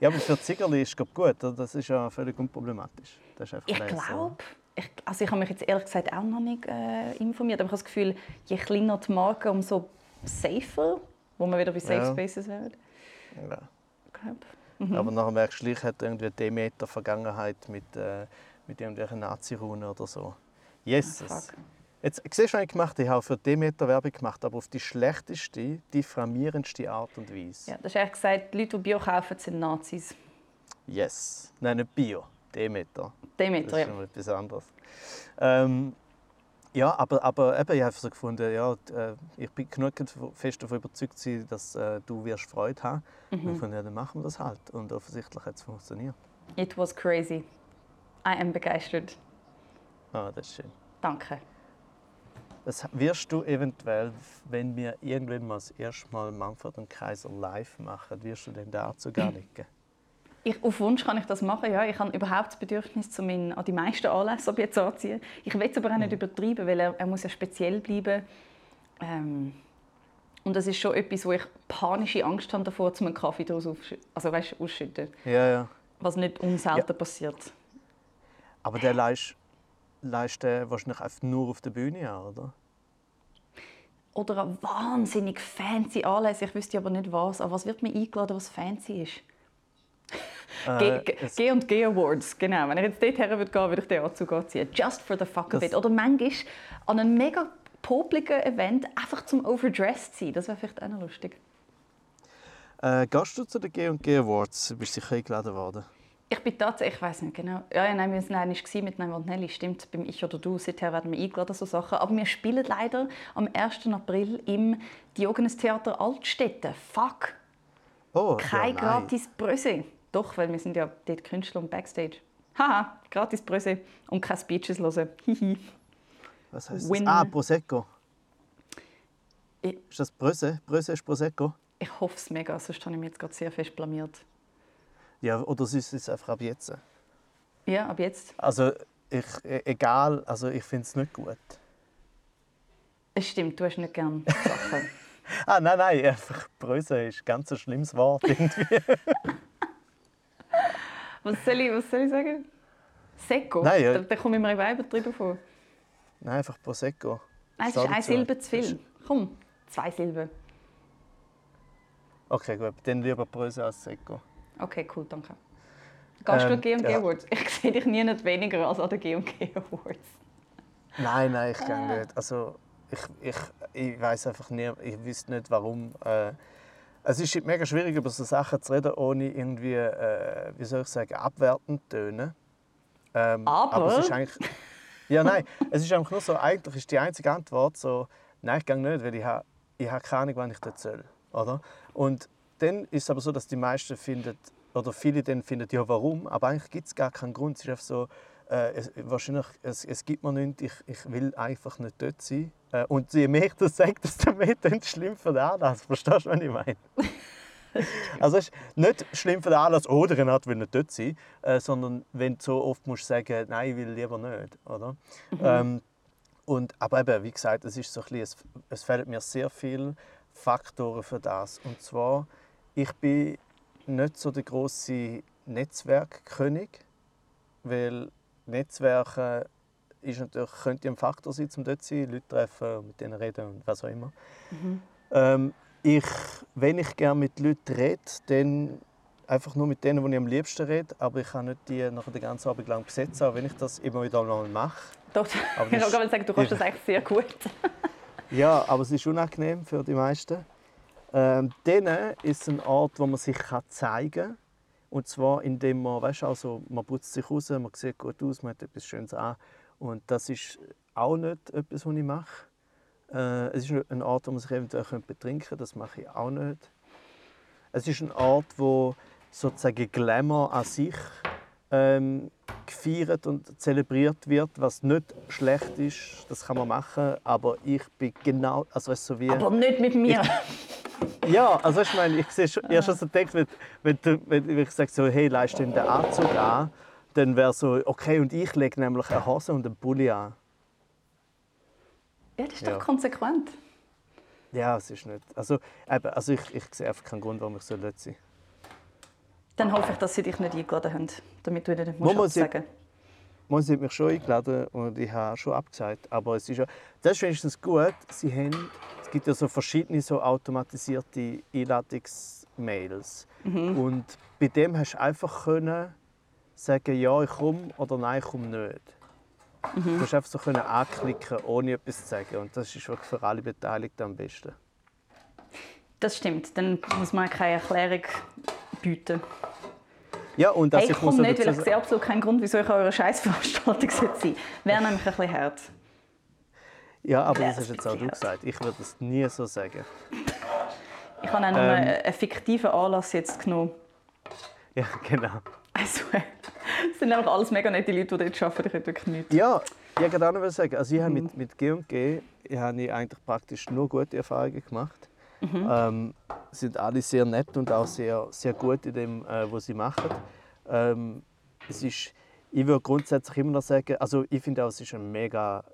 ja, aber für Zingerli ist es gut. Das ist ja völlig unproblematisch. Das ist ich glaube, ich, also ich habe mich jetzt ehrlich gesagt auch noch nicht äh, informiert, aber ich habe das Gefühl, je kleiner die Marke, umso safer, wo man wieder bei Safe ja. Spaces wäre. Ja. Mhm. Aber nachher merkst du, gleich hat irgendwie Demeter Vergangenheit mit, äh, mit irgendwelchen Nazi-Runen oder so. Jesus. Oh, Jetzt, siehst du, was ich gemacht habe? Ich habe für Demeter Werbung gemacht, aber auf die schlechteste, diffamierendste Art und Weise. Ja, das hast eigentlich gesagt, die Leute, die Bio kaufen, sind Nazis. Yes. Nein, nicht Bio. Demeter. Demeter, das ist ja. etwas anderes. Ähm, ja, aber, aber eben, ich habe so gefunden, ja, äh, ich bin genug fest davon überzeugt, dass äh, du wirst Freude haben mhm. Und von ja, dann machen wir das halt. Und offensichtlich hat es funktioniert. It was crazy. I am begeistert. Ah, das ist schön. Danke. Das wirst du eventuell, wenn wir irgendwann mal das erste Mal Manfred und Kaiser live machen, wirst du denn dazu gar *clears throat* nicht gehen? Ich, auf Wunsch kann ich das machen, ja. Ich habe überhaupt das Bedürfnis, zu meinen, an die meisten Anlässe jetzt anziehen. Ich will es aber auch nicht mhm. übertreiben, weil er, er muss ja speziell bleiben. Ähm, und das ist schon etwas, wo ich panische Angst habe davor, zu einen Kaffee daraus also, weißt, ausschütten. Ja, ja. Was nicht unselten ja. passiert. Aber der leist, leist wahrscheinlich einfach nur auf der Bühne an, oder? Oder eine wahnsinnig fancy Anlässe. Ich wüsste aber nicht was. Aber was wird mir eingeladen, was fancy ist? G, und G Awards, genau. Wenn ich jetzt dort her würde gehen, würde ich den Anzug anziehen. Just for the fuck of it. Oder manchmal an einem mega popligen Event einfach zum overdressed sein. Das wäre vielleicht auch noch lustig. Äh, gehst du zu den G&G Awards? Du bist sicher eingeladen worden. Ich bin tatsächlich, ich weiß nicht genau. Ja, ja nein, wir waren einmal mit Nein und Nelly, stimmt, beim Ich oder Du. Seither werden wir eingeladen, so Sachen. Aber wir spielen leider am 1. April im Diogenes Theater Altstädte. Fuck! Oh, Kein ja, gratis Bröse. Doch, weil wir sind ja dort Künstler und Backstage. Haha, gratis Bröse und keine Speeches hören. Hihi. Was heißt Win. das? Ah, Prosecco. Ich- Ist das Bröse? Bröse ist Prosecco? Ich hoffe es mega, sonst habe ich mich jetzt gerade sehr fest blamiert. Ja, oder ist es einfach ab jetzt? Ja, ab jetzt. Also, ich, e- egal, also ich finde es nicht gut. Es stimmt, du hast nicht gerne *laughs* Sachen. Ah, nein, nein, einfach Bröse ist ein ganz ein schlimmes Wort irgendwie. *laughs* Was soll ich, was soll ich sagen? Secco? Nein, ja. da, da komme ich mir eben übertrieben vor. nein, einfach Prosecco. Nein, es ist eine. Silbe zu viel. Komm, zwei Silben. Okay, gut, dann lieber Bröse als Secco. Okay, cool, danke. Gehst du Ähm, G&G ja. Awards? Ich *laughs* sehe dich nie nicht weniger als an den G&G Awards. Nein, nein, ich Ah. gehe nicht. Also, ich, ich, ich weiß einfach nie, ich wüsste nicht, warum. Äh, es ist mega schwierig, über so Sachen zu reden, ohne irgendwie, äh, wie soll ich sagen, abwertend zu tönen. Ähm, Aber? es ist eigentlich, ja, nein, es ist einfach nur so, eigentlich ist die einzige Antwort so, nein, ich gehe nicht, weil ich habe ich habe keine Ahnung, wann ich dort soll. Oder? Und dann ist es aber so, dass die meisten finden, oder viele dann finden, ja, warum? Aber eigentlich gibt es gar keinen Grund. Es ist einfach so, äh, es, wahrscheinlich, es, es gibt mir nichts, ich, ich will einfach nicht dort sein. Äh, und je mehr ich das sage, desto mehr dann schlimm für den Anlass. Verstehst du, was ich meine? *laughs* also es ist nicht schlimm für den Anlass, oh, der Renat will nicht dort sein, äh, sondern wenn du so oft musst sagen, nein, ich will lieber nicht. Oder? Ähm, und, aber eben, wie gesagt, es, ist so ein bisschen, es, es fehlen mir sehr viele Faktoren für das. Und zwar, ich bin nicht so der große Netzwerkkönig, weil Netzwerken ist natürlich, könnte ein Faktor sein, um dort zu sein, Leute treffen, mit denen reden und was auch immer. Ähm, ich, wenn ich gerne mit Leuten rede, dann einfach nur mit denen, die ich am liebsten rede, aber ich kann nicht die nachher den ganzen Abend lang besetzen, auch wenn ich das immer wieder mal mache. Doch, Aber ich gerade sagen, du kannst das eigentlich sehr gut. Ja, aber es ist unangenehm für die meisten. Ähm, dann ist ein Ort, wo man sich kann zeigen kann. Und zwar, indem man, weißt, also, man putzt sich raus, man sieht gut aus, man hat etwas Schönes an. Und das ist auch nicht etwas, was ich mache. Äh, es ist ein Ort, wo man sich eventuell betrinken könnte, das mache ich auch nicht. Es ist ein Ort, wo sozusagen Glamour an sich ähm, gefeiert und zelebriert wird, was nicht schlecht ist, das kann man machen, aber ich bin genau, also weißt du, so wie... Aber nicht mit mir. Ja, also ich meine, ich sehe schon, ich schon so gedacht, wenn, wenn, du- wenn ich sage so, hey, leist den Anzug an, dann wäre so, okay, und ich lege nämlich eine Hose und einen Pulli an. Ja, das ist Ja. doch konsequent. Ja, es ist nicht. Also, eben, also ich, ich sehe einfach keinen Grund, warum ich so dort sein Dann hoffe ich, dass sie dich nicht eingeladen haben, damit du ihnen nicht Wo musst absagen Man sie hat mich schon eingeladen und ich habe schon abgesagt. Aber es ist ja, das ist wenigstens gut. Sie haben, es gibt ja so verschiedene so automatisierte Einladungsmails. Und bei dem hast du einfach können sagen, ja, ich komme oder nein, ich komme nicht. Du hast einfach so können anklicken, ohne etwas zu sagen. Und das ist wirklich für alle Beteiligten am besten. Das stimmt, dann muss man keine Erklärung bieten. Ja, und dass Hey, ich ich komme nicht, weil ich sehe absolut keinen Grund, wieso ich an eurer Scheißveranstaltung *laughs* sein. Wäre nämlich ein bisschen hart. Ja, aber das hast jetzt auch du gesagt. Ich würde das nie so sagen. Ich habe auch Ähm. nur einen fiktiven Anlass jetzt genommen. Ja, *laughs* genau. Also, es sind einfach alles mega nette Leute, die dort arbeiten. Ich hätte wirklich nichts. Ja, ich wollte auch noch was sagen. Also ich habe Mhm. mit, mit G&G habe ich eigentlich praktisch nur gute Erfahrungen gemacht. Mhm. Ähm, sind alle sehr nett und auch sehr, sehr gut in dem, äh, was sie machen. Ähm, es ist, ich würde grundsätzlich immer noch sagen, also ich finde auch, es ist ein mega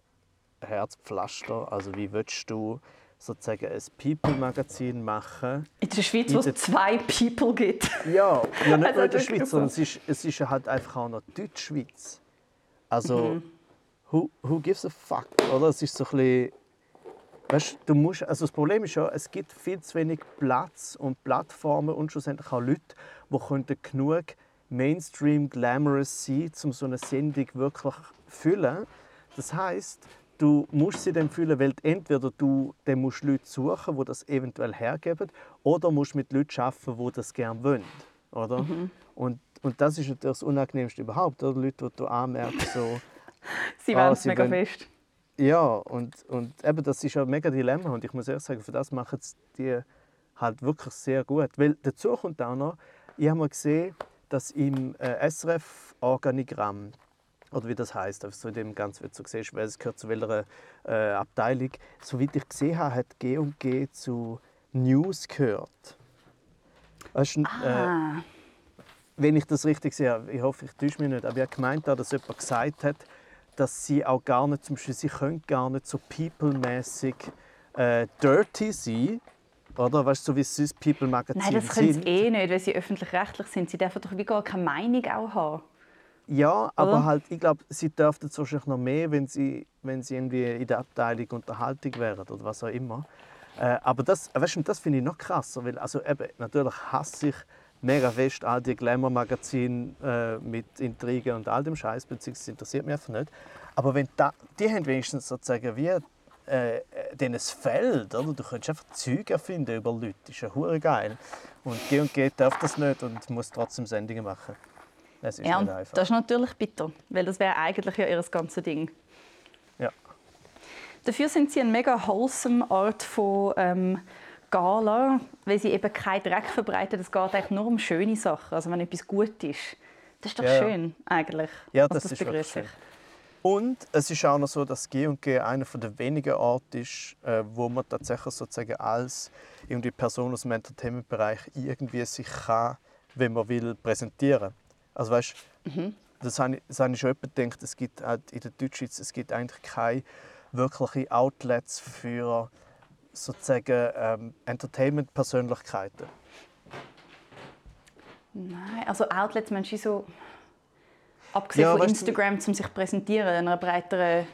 Herzpflaster. Also wie willst du sozusagen ein People-Magazin machen? In der Schweiz, In wo es zwei People gibt. Ja, ja *laughs* nicht Also nur in der Schweiz, so. sondern es ist, es ist halt einfach auch noch Deutschschweiz. Also, Mhm. who, who gives a fuck, oder? Es ist so ein bisschen, weißt, du musst, also das Problem ist ja, es gibt viel zu wenig Platz und Plattformen und schlussendlich auch Leute, die könnten genug Mainstream glamorous sein, um so eine Sendung wirklich zu füllen. Das heißt, du musst sie dann fühlen, weil entweder du dann musst Leute suchen, die das eventuell hergeben, oder musst mit Leuten arbeiten, die das gerne wollen. Oder? Mhm. Und, und das ist das Unangenehmste überhaupt. Oder? Leute, die du anmerkst, so, *laughs* sie wollen es ah, mega wollen, fest. Ja, und, und eben, das ist ein mega Dilemma. Und ich muss ehrlich sagen, für das machen die halt wirklich sehr gut. Weil dazu kommt auch noch, ich habe mal gesehen, dass im äh, SRF-Organigramm oder wie das heißt, also so in dem ganz, wie du siehst, wer es gehört zu welcher äh, Abteilung. Soweit ich gesehen habe, hat G&G zu News gehört. Weißt du, ah. äh, wenn ich das richtig sehe, ich hoffe, ich täusche mich nicht, aber ich habe gemeint, dass jemand gesagt hat, dass sie auch gar nicht, zum Beispiel, sie können gar nicht so people-mäßig äh, dirty sein, oder? Weißt du, so wie Süß People Magazin Nein, das können sie eh nicht, weil sie öffentlich-rechtlich sind. Sie dürfen doch wie gar keine Meinung auch haben. Ja, aber Oder? halt, ich glaube, sie dürften es wahrscheinlich noch mehr, wenn sie, wenn sie irgendwie in der Abteilung Unterhaltung wären oder was auch immer. Äh, aber das, weißt du, das finde ich noch krasser, weil also eben, natürlich hasse ich mega fest all die Glamour-Magazine äh, mit Intrigen und all dem Scheiß, beziehungsweise interessiert mich einfach nicht. Aber wenn da, die haben wenigstens sozusagen wie äh, denen Feld, oder? Du kannst einfach Züge erfinden über Leute, das ist ja geil. Und G&G darf das nicht und muss trotzdem Sendungen machen. Das ist ja, nicht einfach. Das ist natürlich bitter, weil das wäre eigentlich ja ihr ganzes Ding. Ja. Dafür sind sie eine mega wholesome Art von ähm, Gala, weil sie eben keinen Dreck verbreiten. Es geht eigentlich nur um schöne Sachen, also wenn etwas gut ist. Das ist doch ja, schön, eigentlich. Ja, das, das ist wirklich schön. Und es ist auch noch so, dass G&G einer der wenigen Orte ist, äh, wo man tatsächlich sozusagen als irgendwie Person aus dem Entertainment-Bereich irgendwie sich kann, wenn man will, präsentieren also weißt, mhm. das habe ich, das habe ich schon gedacht, es gibt halt in der Deutschschweiz es gibt eigentlich keine wirklichen Outlets für sozusagen ähm, Entertainment-Persönlichkeiten. Nein, also Outlets meinst du so abgesehen ja, von Instagram, um sich präsentieren in einer breiteren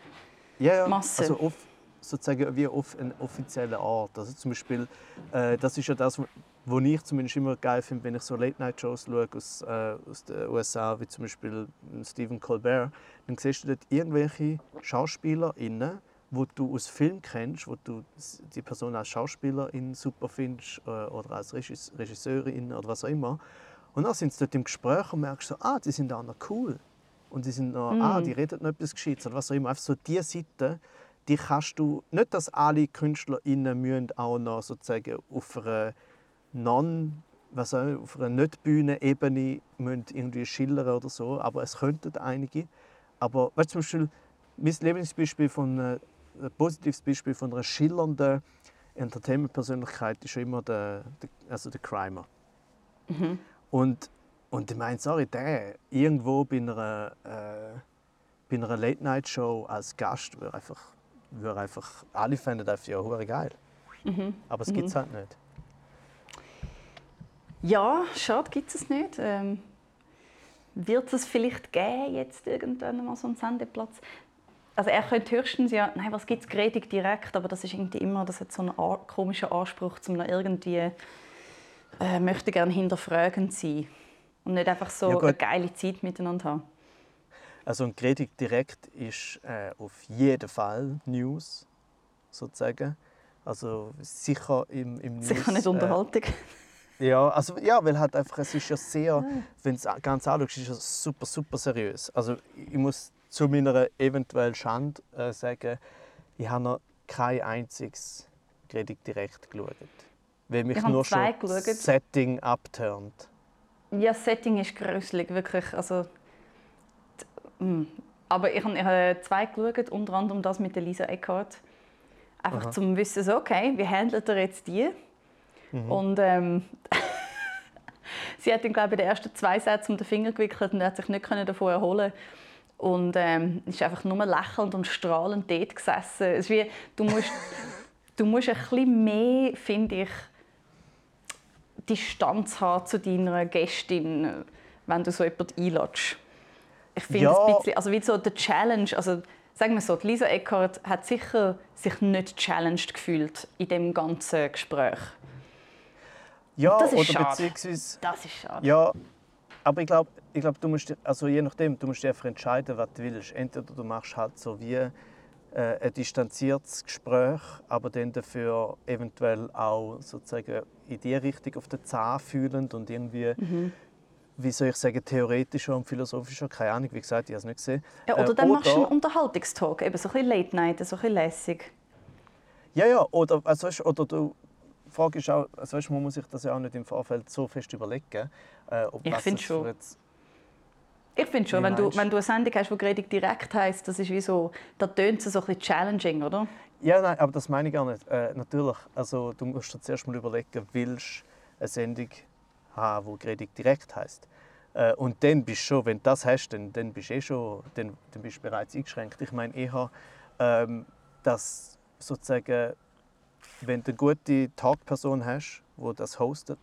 ja, ja. Masse? Also auf, sozusagen wie auf einen offiziellen Ort. Also zum Beispiel, äh, das ist ja das, was ich zumindest immer geil finde, wenn ich so Late-Night-Shows schaue aus, äh, aus den USA, wie zum Beispiel Stephen Colbert, dann siehst du dort irgendwelche SchauspielerInnen, wo du aus Film kennst, wo du die Person als Schauspielerin super findest äh, oder als Regisseurin oder was auch immer. Und dann sind sie dort im Gespräch und merkst so, ah, die sind auch noch cool. Und die sind noch, mm. ah, die reden noch etwas Gescheites oder was auch immer. Einfach so diese Seite, die kannst du, nicht, dass alle KünstlerInnen müssen auch noch sozusagen auf einer non was auch, auf einer nicht Bühnenebene irgendwie schillern oder so, aber es könnten einige. Aber weißt, zum Beispiel, mein Lieblingsbeispiel von äh, ein positives Beispiel von einer schillernden Entertainment-Persönlichkeit ist immer der, der, also der Crimer. Mhm. Und, und ich meine, sorry, der irgendwo bei einer, äh, bei einer Late-Night-Show als Gast wäre einfach, wäre einfach, alle fänden das ja geil. Mhm. Aber es mhm. gibt es halt nicht. Ja, schade gibt es nicht. Ähm, wird es vielleicht geben, jetzt irgendwann mal so einen Sendeplatz? Also er könnte höchstens ja, nein, was gibt es Gretig direkt, aber das ist irgendwie immer, das hat so einen komischen Anspruch, um noch irgendwie äh, möchte gerne hinterfragend sein und nicht einfach so ja, eine geile Zeit miteinander haben. Also ein Gretig direkt ist äh, auf jeden Fall News sozusagen. Also sicher im, im News, Sicher nicht äh, Unterhaltung. Äh, ja, also, ja, weil halt einfach, es ist ja sehr, wenn es ganz anschaust, ist es super, super seriös. Also ich muss zu meiner eventuellen Schande äh, sagen, ich habe noch kein einziges Kritik direkt geschaut. Weil mich nur schon das Setting abturnt. Ja, das Setting ist gruselig, wirklich. Also, mm. aber ich habe, ich zwei geschaut, unter anderem das mit Lisa Eckhart. Einfach Aha. zum Wissen, so, okay, wie handelt er jetzt die? Mhm. Und ähm, *laughs* sie hat ihn, glaube ich, in den ersten zwei Sätzen um den Finger gewickelt und er hat sich nicht davon erholen und ähm, ist einfach nur lächelnd und strahlend dort gesessen. Es ist wie, du musst, *laughs* du musst ein bisschen mehr, finde ich, Distanz haben zu deiner Gästin, wenn du so jemanden einlädst. Ich finde ja. ein bisschen, also wie so der Challenge, also sagen wir so, Lisa Eckhardt hat sicher sich nicht challenged gefühlt in dem ganzen Gespräch. Ja, das ist oder schade. beziehungsweise. Das ist schade. Ja, aber ich glaube, ich glaub, du musst, also je nachdem, du musst dich einfach entscheiden, was du willst. Entweder du machst halt so wie äh, ein distanziertes Gespräch, aber dann dafür eventuell auch sozusagen in die Richtung auf den Zahn fühlend und irgendwie, mhm. wie soll ich sagen, theoretischer und philosophischer, keine Ahnung, wie gesagt, ich habe es nicht gesehen. Ja, oder äh, dann oder, machst du einen Unterhaltungstalk, eben so ein bisschen Late Night, so ein bisschen lässig. Ja, ja, oder, also, oder du Frage ist auch, also weißt, man muss sich das ja auch nicht im Vorfeld so fest überlegen. Äh, ob ich finde schon. Jetzt, ich finde schon, wenn du, wenn du eine Sendung hast, die Predigt direkt heisst, das ist wie so, da tönt es so ein bisschen challenging, oder? Ja, nein, aber das meine ich gar nicht. Äh, natürlich, also du musst dir zuerst mal überlegen, willst du eine Sendung haben, die Predigt direkt heisst. Äh, und dann bist du schon, wenn du das hast, dann, dann bist du eh schon, dann, dann bist du bereits eingeschränkt. Ich meine eher, ähm, dass sozusagen wenn du eine gute Talkperson hast, die das hostet,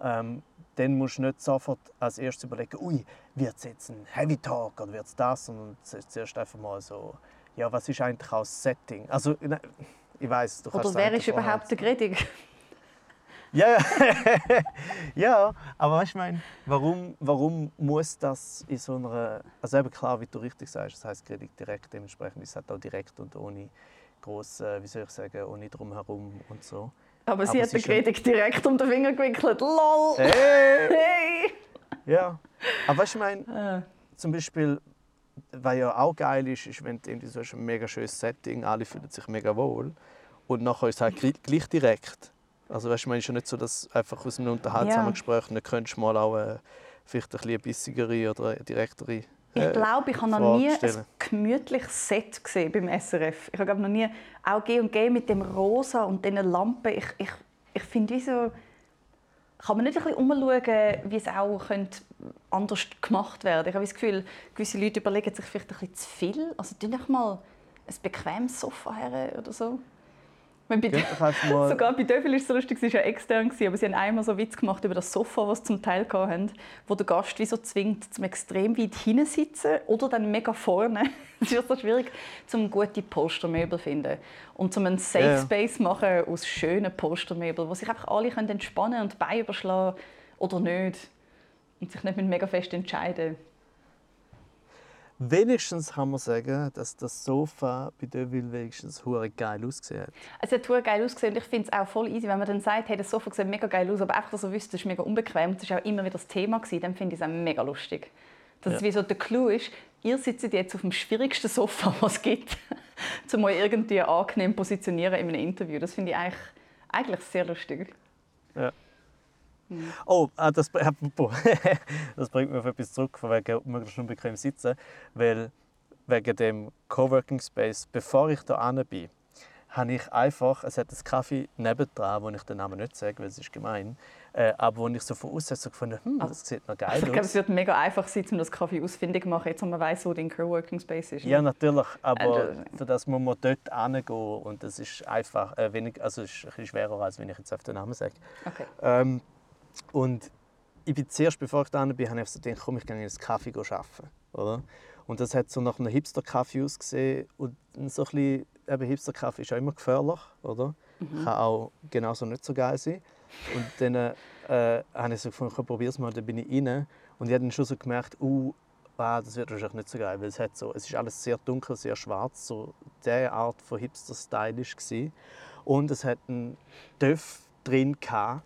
ähm, dann musst du nicht sofort als erstes überlegen, ui, wird es jetzt ein Heavy Talk oder wird es das, sondern zuerst einfach mal so, ja, was ist eigentlich auch das Setting? Also, ich weiß, du kannst Oder wer ist überhaupt der Kritik? *laughs* Ja, ja. *laughs* ja, aber weißt du, mein, warum, warum muss das in so einer, also eben klar, wie du richtig sagst, das heißt Kritik direkt, dementsprechend ist es halt auch direkt und ohne groß, äh, wie soll ich sagen, ohne drumherum und so. Aber sie Aber hat den Kritik direkt um den Finger gewickelt. LOL! Hey! hey. Ja. Aber weißt du, ich meine, äh. *laughs* zum Beispiel, was ja auch geil ist, ist, wenn du so ein mega schönes Setting, alle fühlen sich mega wohl und nachher ist es halt gleich direkt. Also weißt du, ich meine, ist ja nicht so, dass einfach aus einem unterhaltsamen ja. Gespräch nicht könntest mal auch äh, vielleicht ein bisschen bissigere oder direktere ich äh, glaube, ich habe noch nie ein gemütliches Set gesehen beim SRF. Ich habe noch nie auch G und G mit dem Rosa und diesen Lampen. Ich, ich, ich finde, so kann man nicht ein bisschen umschauen, wie es auch anders gemacht werden könnte. Ich habe das Gefühl, gewisse Leute überlegen sich vielleicht ein bisschen zu viel. Also, doch mal ein bequemes Sofa her oder so. Bei *laughs* sogar bei Döffel war es so lustig, es war ja extern, aber sie haben einmal so Witz gemacht über das Sofa, das sie zum Teil hatten, wo der Gast wie so zwingt, zum extrem weit hinten sitzen oder dann mega vorne. *laughs* es ist so schwierig, um gute Postermöbel zu finden und um einen Safe Space zu machen aus schönen Postermöbeln, wo sich einfach alle entspannen und Beine überschlagen oder nicht und sich nicht mega fest entscheiden Wenigstens kann man sagen, dass das Sofa bei Deville wenigstens hure geil ausgesehen hat. Es hat hure geil ausgesehen und ich finde es auch voll easy, wenn man dann sagt, hey, das Sofa sieht mega geil aus, aber einfach, dass ihr wisst, das ist mega unbequem, das war auch immer wieder das Thema, gewesen, dann finde ich es auch mega lustig. Dass ja. es wie so der Clou ist, ihr sitzt jetzt auf dem schwierigsten Sofa, *laughs* was es gibt, um euch irgendwie angenehm positionieren in einem Interview. Das finde ich eigentlich, eigentlich sehr lustig. Ja. Mhm. Oh, ah, das, *laughs* das bringt mich auf etwas zurück, von wegen möglichst unbequem sitzen. Weil wegen dem Coworking Space, bevor ich da bin, habe ich einfach, es hat einen Kaffee nebendran, den ich den Namen nicht sage, weil es ist gemein, äh, aber wo ich so von außen so gefunden hm, ah. das sieht noch geil aus. Ich glaube, es wird mega einfach sein, um das Kaffee ausfindig zu machen, jetzt wo man weiß, wo dein Coworking Space ist. Ja, natürlich, aber äh, für das muss man dort hingehen und das ist einfach äh, wenig, also ist ein bisschen schwerer, als wenn ich jetzt auf den Namen sage. Okay. Ähm, und ich bin zuerst, bevor ich da bin, habe ich so gedacht, komm, ich gehe in einen Kaffee arbeiten. Oder? Und das hat so nach einem Hipster-Kaffee ausgesehen. Und so ein bisschen, Hipster-Kaffee ist ja immer gefährlich, oder? Mhm. Kann auch genauso nicht so geil sein. Und dann äh, habe ich so gefunden, ich probiere es mal, dann bin ich rein. Und ich habe dann schon so gemerkt, uh, ah, das wird wahrscheinlich nicht so geil, weil es, hat so, es ist alles sehr dunkel, sehr schwarz, so diese Art von Hipster-Stylisch Und es hat einen Töff drin gehabt,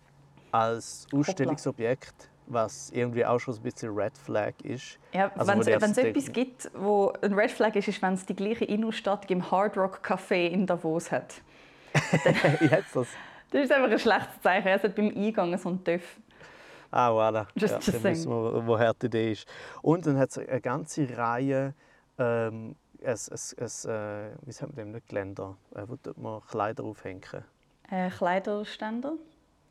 als Ausstellungsobjekt, was irgendwie auch schon ein bisschen Red Flag ist. Ja, also, wenn es etwas gibt, wo ein Red Flag ist, ist, wenn es die gleiche Innenstadt im Hard Rock Café in Davos hat. *laughs* Jetzt das? Das ist einfach ein schlechtes Zeichen. Es hat beim Eingang so einen Töff. Ah, voilà. Just ja, dann wissen wir, woher die Idee ist. Und dann hat es eine ganze Reihe ähm, es, es, es, äh, wie sagt man dem, nicht Geländer, äh, wo man Kleider aufhängen. Äh, Kleiderständer?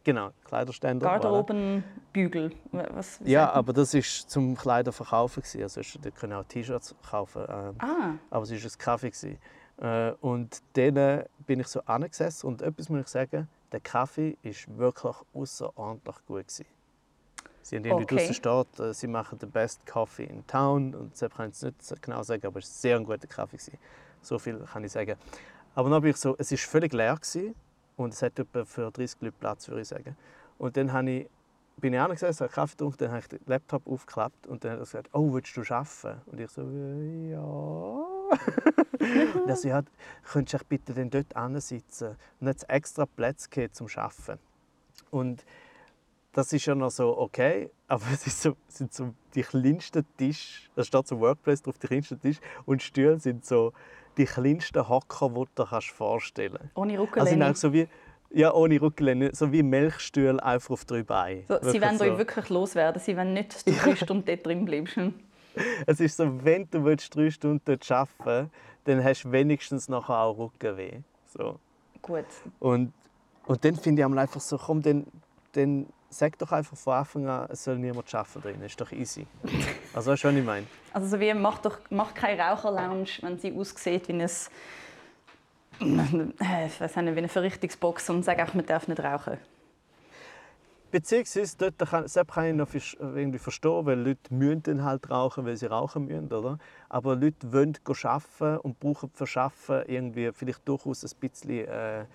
Genau, Kleiderständer. Garderobenbügel. Was, ja, aber das war zum Kleider verkaufen. Also da können auch T-Shirts kaufen. Ähm, ah. Aber es war ein Kaffee. Äh, und dann bin ich so angesessen und etwas muss ich sagen, der Kaffee war wirklich außerordentlich gut. Gewesen. Sie haben irgendwie okay. steht, äh, sie machen den best Coffee in town. Und deshalb kann ich es nicht genau sagen, aber es war sehr ein guter Kaffee. Gewesen. So viel kann ich sagen. Aber dann bin ich so, es war völlig leer. Gewesen. Und es hat etwa für 30 Leute Platz, würde ich sagen. Und dann habe ich bin ich auch gesessen, habe Kaffee getrunken, dann habe ich den Laptop aufgeklappt und dann hat er gesagt, oh, willst du arbeiten? Und ich so, ja. *laughs* er so, ja, könntest du bitte dann dort sitzen? Und hat extra Plätze zum Arbeiten. Und das ist ja noch so okay, *laughs* aber es ist so, sind so die kleinsten Tisch, da steht so Workplace drauf, die kleinsten Tisch und Stühle sind so die kleinsten Hocker, die du dir vorstellen kannst. Ohne Rückenlehne. Also so wie, ja, ohne Rückenlehne, so wie Milchstühle einfach auf drei Beinen. So, sie wollen so. euch wirklich loswerden, sie wollen nicht, dass du *laughs* drei Stunden dort drin bleibst. *laughs* Es ist so, wenn du drei Stunden dort arbeiten willst, dann hast du wenigstens nachher auch Rückenweh. So. Gut. Und, und dann finde ich einfach so, komm, dann, dann sag doch einfach von Anfang an, es soll niemand arbeiten drin. Das ist doch easy. Also weißt du, was ich meine? Also so wie, mach doch mach keine Raucherlounge, wenn sie aussieht wie ein äh, ich weiß nicht, wie eine Verrichtungsbox und sag auch, man darf nicht rauchen. Beziehungsweise, dort kann, kann ich noch irgendwie verstehen, weil Leute müssen dann halt rauchen, weil sie rauchen müssen, oder? Aber Leute wollen arbeiten und brauchen für Arbeiten irgendwie vielleicht durchaus ein bisschen äh,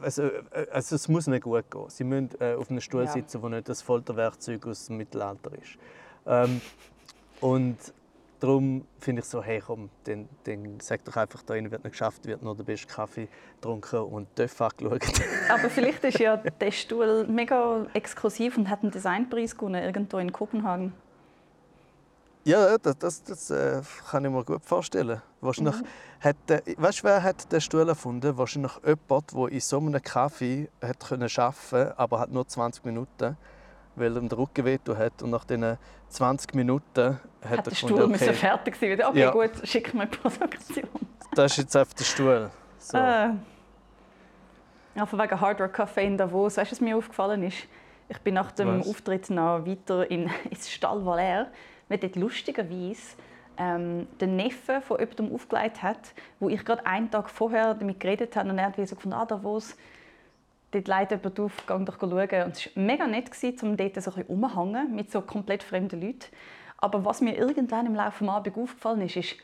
also, äh, also es muss nicht gut gehen. Sie müssen äh, auf einem Stuhl ja. sitzen, wo nicht das Folterwerkzeug aus dem Mittelalter ist. Ähm, und darum finde ich so, hey komm, dann, dann sag doch einfach, da wird nicht geschafft, wird nur der beste Kaffee getrunken und TÜV angeschaut. Aber vielleicht ist ja *laughs* der Stuhl mega exklusiv und hat einen Designpreis gewonnen, irgendwo in Kopenhagen. Ja, das, das, das äh, kann ich mir gut vorstellen. Wahrscheinlich mhm. hat, äh, weißt wer hat den Stuhl erfunden? Wahrscheinlich jemand, der in so einem Kaffee hat können arbeiten aber hat nur 20 Minuten, weil er den Rücken weh hat. Und nach diesen 20 Minuten hat, hat der Stuhl okay, fertig sein. Okay, ja. gut, schick mir die Produktion. das ist jetzt einfach der Stuhl. So. Äh, ja, von wegen Hard Rock Café in Davos. Weißt du, was mir aufgefallen ist? Ich bin nach dem was? Auftritt noch weiter in, *laughs* ins Stall Valais weil dort lustigerweise ähm, den Neffe von jemandem aufgelegt hat, wo ich gerade einen Tag vorher damit geredet habe und er hat so gefunden, ah, da wo es dort leitet jemand auf, geh doch schauen. Und es war mega nett, um dort so ein bisschen mit so komplett fremden Leuten. Aber was mir irgendwann im Laufe des Abends aufgefallen ist, ist,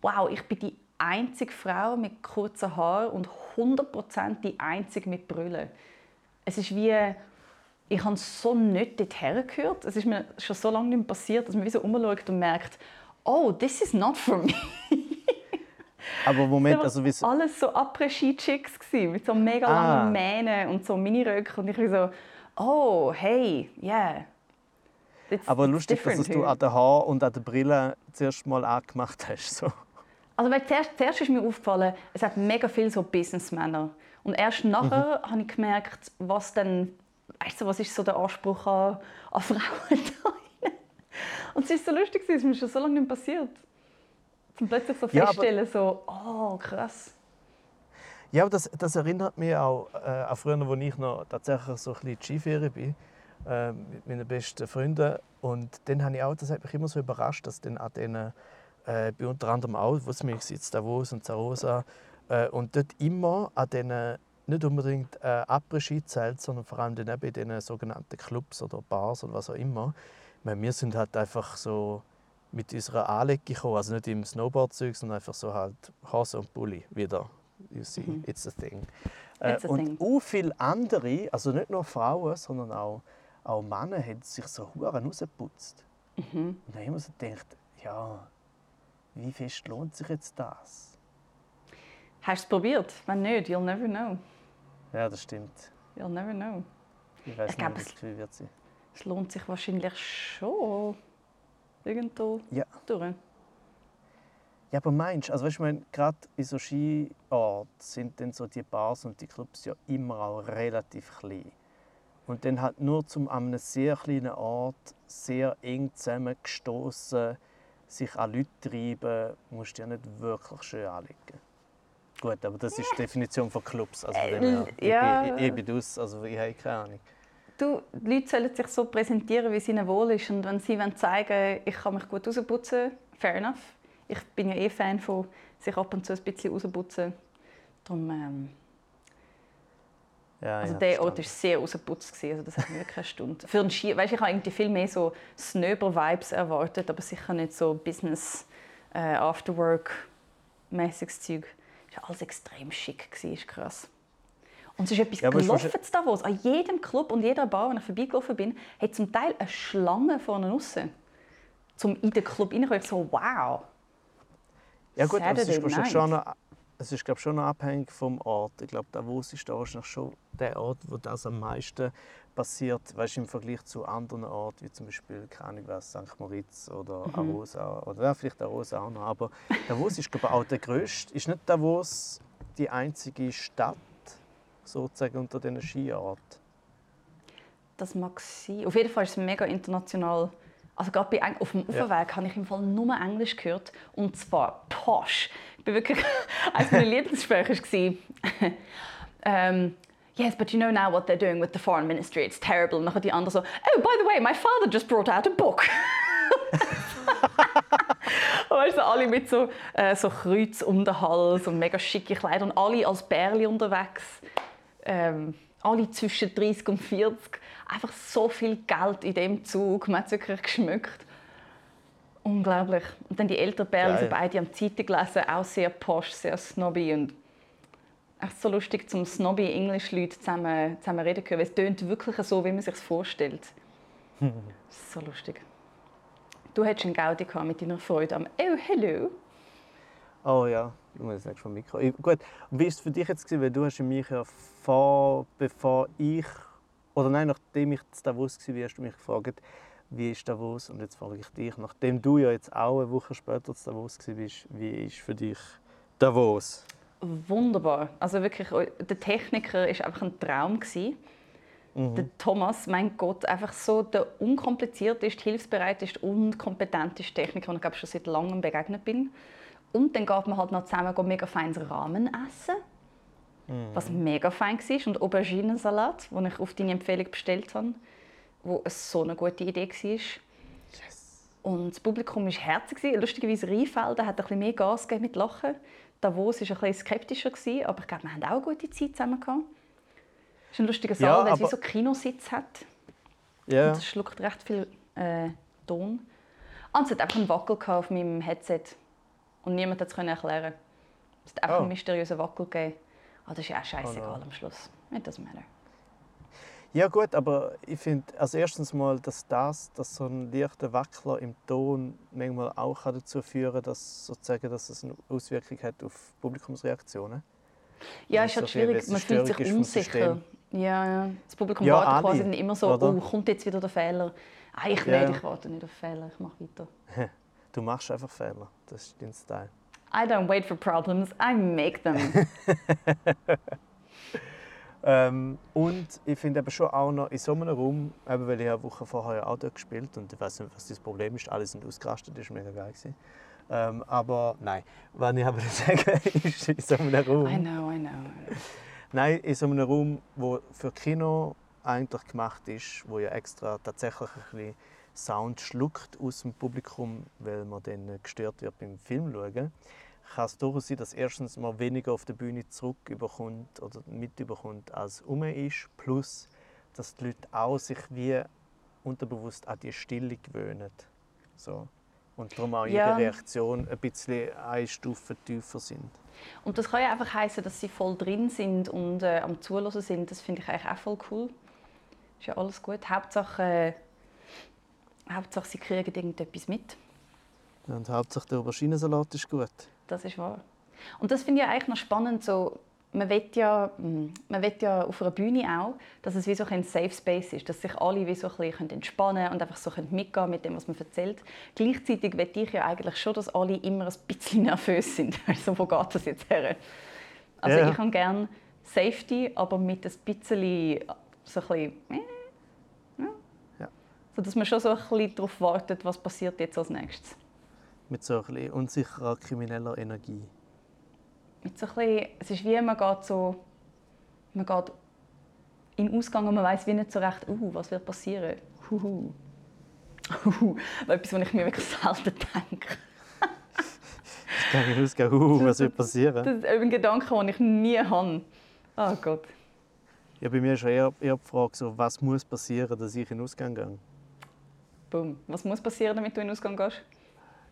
wow, ich bin die einzige Frau mit kurzen Haaren und 100% die einzige mit Brüllen. Es ist wie ich habe so nicht dorthin gehört. Es ist mir schon so lange nicht passiert, dass man wie so umschaut und merkt, oh, this is not for me. Aber Moment, also wie alles so Après-Ski-Chicks mit so mega ah. langen Mähnen und so Miniröcken und ich war so, oh, hey, yeah. It's, Aber it's lustig, dass du an den Haaren und an der Brille zuerst mal angemacht hast. So. Also weil zuerst, zuerst ist mir aufgefallen, es hat mega viele so Businessmänner. Und erst nachher mhm. habe ich gemerkt, was dann weißt du, was ist so der Anspruch an, an Frauen da Und es ist so lustig, es ist mir schon so lange nicht passiert. Zum plötzlich so feststellen, ja, so, oh, krass. Ja, aber das, das erinnert mich auch äh, an früher, als ich noch tatsächlich so ein bisschen Skifahren bin, äh, mit meinen besten Freunden. Und dann habe ich auch, das hat mich immer so überrascht, dass dann an denen, äh, bei unter anderem auch, wo es mich sitzt, Davos und Zarosa, äh, und dort immer an diesen nicht unbedingt äh, Après-Ski zählt, sondern vor allem dann bei diesen sogenannten Clubs oder Bars oder was auch immer. Meine, wir sind halt einfach so mit unserer Anlege gekommen, also nicht im Snowboard-Zeug, sondern einfach so halt Hose und Bulli wieder. You see, mhm. it's a thing. Äh, a und thing. auch viele andere, also nicht nur Frauen, sondern auch, auch Männer, haben sich so Huren rausgeputzt. Mhm. Und dann haben wir so gedacht, ja, wie fest lohnt sich jetzt das? Hast du es probiert? Wenn nicht, you'll never know. Ja, das stimmt. You'll never know. Ich weiß nicht, wie es wird sein. Es lohnt sich wahrscheinlich schon irgendwo ja. durch. Ja, aber meinst du, also weißt du, gerade in so Skiorten sind dann so die Bars und die Clubs ja immer auch relativ klein. Und dann halt nur zum an einem sehr kleinen Ort sehr eng zusammengestoßen sich an Leute treiben, musst du ja nicht wirklich schön anlegen. Gut, aber das ist die Definition von Clubs. Also äh, ja. ich, ich, ich bin aus, also ich habe keine Ahnung. Du, die Leute sollen sich so präsentieren, wie es ihnen wohl ist. Und wenn sie wollen zeigen ich kann mich gut rausputzen, fair enough. Ich bin ja eh Fan von sich ab und zu ein bisschen rausputzen. Darum, ähm ja, also ja, der Ort war sehr rausgeputzt. Also das hat mir wirklich eine Stunde. Für einen Ski, weißt, ich habe irgendwie viel mehr so Snöber-Vibes erwartet, aber sicher nicht so Business, äh, Afterwork-mäßiges Zeug war alles extrem schick. War krass. Und es ist etwas Ja, gelaufen in Davos. An jedem Club und jeder Bar, wo ich vorbeigelaufen bin, hat zum Teil eine Schlange vorne draussen. Zum in den Club reinkommen. Ich so, wow. Ja gut, es ist wahrscheinlich schon noch, es ist glaube schon noch abhängig vom Ort. Ich glaube, Davos ist da wahrscheinlich schon der Ort, wo das am meisten passiert, weißt, im Vergleich zu anderen Orten, wie zum Beispiel, keine Ahnung was, St. Moritz oder Mhm. Arosa. Oder ja, vielleicht Arosa auch noch. Aber Davos ist glaube auch der grösste. Ist nicht Davos die einzige Stadt sozusagen unter diesen Skiorten? Das mag sein. Auf jeden Fall ist es mega international. Also gerade bei, Eng- auf dem Ja. Uferweg habe ich im Fall nur Englisch gehört. Und zwar posch. Ich bin wirklich... *laughs* Eines meiner Lieblingssprecher war... *laughs* ähm, Yes, but you know now what they're doing with the foreign ministry. It's terrible. Und dann die andere so, oh, by the way, my father just brought out a book. *laughs* Weißt du, alle mit so, äh, so Kreuz um den Hals und mega schicke Kleider und alle als Bärli unterwegs. Ähm, alle zwischen 30 und 40. Einfach so viel Geld in dem Zug. Man hat es wirklich geschmückt. Unglaublich. Und dann die älteren Bärli, Geil. so beide am Zeitung gelesen, auch sehr posch, sehr snobby. Und echt so lustig, zum snobby Englisch-Leute zusammen, zusammen reden weil Es tönt wirklich so, wie man sich vorstellt. *laughs* so lustig. Du hättest einen Gaudi mit deiner Freude am «Oh, hello». Oh ja, ich muss jetzt vom Mikro. Ich, gut, und wie war es für dich jetzt? Gewesen? Weil du hast mich ja vor, bevor ich, oder nein, nachdem ich zu Davos war, hast du mich gefragt, wie ist Davos? Und jetzt frage ich dich, nachdem du ja jetzt auch eine Woche später zu Davos warst, wie ist für dich Davos? Wunderbar. Also wirklich, der Techniker war einfach ein Traum. gewesen. Der Thomas, mein Gott, einfach so der unkomplizierteste, hilfsbereiteste und kompetenteste Techniker, den ich glaube, schon seit langem begegnet bin. Und dann geht man halt noch zusammen go mega feines Ramen essen, was mega fein war. Und Auberginensalat, den ich auf deine Empfehlung bestellt habe, wo so eine gute Idee war. Und das Publikum war herzig. Lustigerweise Rheinfelden hat ein bisschen mehr Gas gegeben mit Lachen. Davos war ein bisschen skeptischer, aber ich glaube, wir hatten auch eine gute Zeit zusammen. Es ist ein lustiger Saal, Ja, weil es wie so Kinositz hat. Ja, Und es schluckt recht viel äh, Ton. Und es hat einfach einen Wackel auf meinem Headset. Und niemand konnte es erklären. Es hat einfach Oh. einen mysteriösen Wackel gegeben. Aber das ist ja auch scheißegal Oh no. am Schluss. It doesn't matter. ja gut, aber ich finde, also erstens mal, dass das, dass so ein leichter Wackler im Ton manchmal auch dazu führen dass sozusagen, dass es eine Auswirkung hat auf Publikumsreaktionen. Ja, es ist halt so schwierig. Man fühlt sich unsicher. Ja, ja. Das Publikum Ja, wartet alle, quasi dann immer so, oder? oh, kommt jetzt wieder der Fehler? Ah, ich Ja. nicht, ich warte nicht auf Fehler, ich mache weiter. *laughs* Du machst einfach Fehler, das ist dein Style. I don't wait for problems, I make them. *laughs* Ähm, und ich finde aber schon auch noch in so einem Raum, eben weil ich eine Woche vorher auch dort gespielt und ich weiß nicht, was das Problem ist, alle sind ausgerastet, das war mega geil. Gewesen. Ähm, aber nein, was ich aber *laughs* sagen ist, in so einem Raum, I know, I know. nein, in so einem Raum, wo für Kino eigentlich gemacht ist, wo ja extra tatsächlich ein bisschen Sound schluckt aus dem Publikum, weil man dann gestört wird beim Film schauen, kann es durchaus sein, dass erstens man weniger auf der Bühne zurückbekommt oder mitbekommt, als um ist, plus dass die Leute auch sich wie unterbewusst an die Stille gewöhnen. So. Und darum auch Ja. ihre Reaktion ein bisschen eine Stufe tiefer sind. Und das kann ja einfach heißen, dass sie voll drin sind und äh, am Zuhören sind. Das finde ich eigentlich auch voll cool. Ist ja alles gut. Hauptsache, äh, Hauptsache sie kriegen irgendetwas mit. Und Hauptsache der Auberginensalat ist gut. Das ist wahr. Und das finde ich eigentlich noch spannend. So, man will ja, mm, man will ja auf einer Bühne auch, dass es wie so ein Safe Space ist, dass sich alle wie so ein bisschen entspannen und einfach so mitgehen mit dem, was man erzählt. Gleichzeitig will ich ja eigentlich schon, dass alle immer ein bisschen *laughs* nervös sind. Also wo geht das jetzt her? Also Ja. ich habe gerne Safety, aber mit ein bisschen so ein bisschen. Ja. So, dass man schon so ein bisschen darauf wartet, was passiert jetzt als nächstes. Mit so ein bisschen unsicherer krimineller Energie. mit so ein bisschen, es ist wie man geht so, man geht in den Ausgang und man weiß wie nicht so recht, uh, was wird passieren. Huhu. Huhu. Etwas, was ich mir wirklich selten denke. Ich kann nicht ausgehen, uh, was wird passieren. Das ist ein Gedanke, den ich nie habe. Oh Gott. Ja, bei mir ist eher, eher die Frage, so, was muss passieren, dass ich in den Ausgang gehe. Boom. Was muss passieren, damit du in den Ausgang gehst?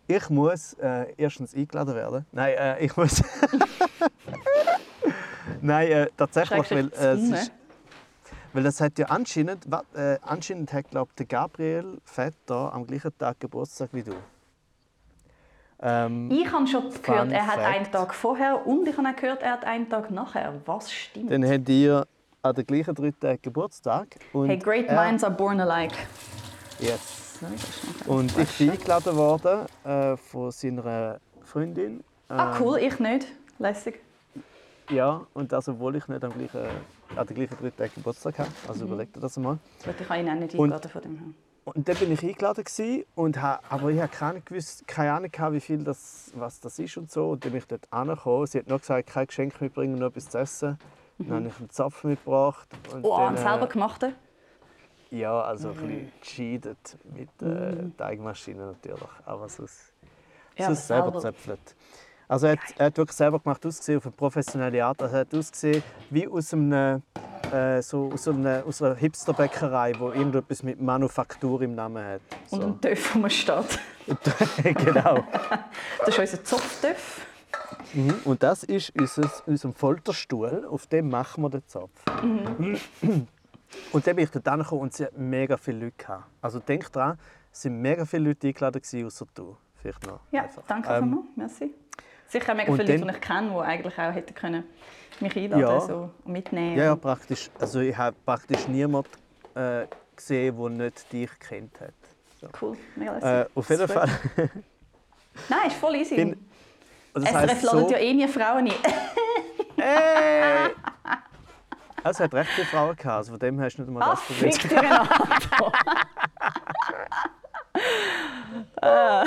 Ich muss äh, erstens eingeladen werden. Nein, äh, ich muss. *laughs* Nein, äh, tatsächlich, weil, äh, ist, weil das hat ja anscheinend, äh, anscheinend hat glaub, der Gabriel Vetter am gleichen Tag Geburtstag wie du. Ähm, Ich habe schon gehört, Fun er hat Fact. einen Tag vorher und ich habe auch gehört, er hat einen Tag nachher. Was stimmt? dann habt ihr an den gleichen drei Tagen Geburtstag. Und hey, great minds are born alike. Yes. Und ich bin eingeladen worden äh, von seiner Freundin. Ah, Ähm, cool, ich nicht. Lässig. Ja, und das, obwohl ich nicht am gleichen, an den gleichen drei Tagen Geburtstag habe. Also Mhm. überleg dir das mal. Gut, ich habe ihn auch nicht eingeladen von dem her. Und dann bin ich eingeladen und ha, aber ich habe keine, gewusst, keine Ahnung gehabt, wie viel das, was das ist und so. Und dann bin ich dort angekommen. Sie hat noch gesagt, kein Geschenk mitbringen, nur etwas zu essen. Dann habe ich einen Zapf mitgebracht. Und Oh, dann, äh, selber gemacht? Ja, also ein bisschen gescheitert mit äh, Teigmaschine natürlich. Aber sonst, Ja, sonst selber gezöpfelt. Also er hat, er hat wirklich selber gemacht, ausgesehen auf eine professionelle Art. Also er hat ausgesehen wie aus, einem, äh, so, aus, einer, aus einer Hipsterbäckerei, wo irgendetwas mit Manufaktur im Namen hat. Und So. ein Töff, steht. *laughs* genau. Das ist unser Zopftöff. Mhm. Und das ist unser, unser Folterstuhl, auf dem machen wir den Zopf. *clears throat* Und dann bin ich dort angekommen und sie hat mega viele Leute gehabt. Also denk dran, es waren mega viele Leute eingeladen, außer du. Vielleicht noch. Ja, einfach. danke Ähm, vielmals. Merci. Sicher mega viele Leute, die ich kenne, die eigentlich auch hätten können mich einladen Ja. so und mitnehmen. Ja, ja, praktisch. Also ich habe praktisch niemanden äh, gesehen, der nicht dich kennt hat. Cool, mega lässig. Äh, auf jeden Fall. *laughs* Nein, ist voll easy. Bin- Also das SRF ladet so, ja eh nie Frauen ein. *laughs* Ey! Also, es hat recht viele Frauen gehabt, also von dem hast du nicht mal das Problem. fick dich, Renato. *laughs*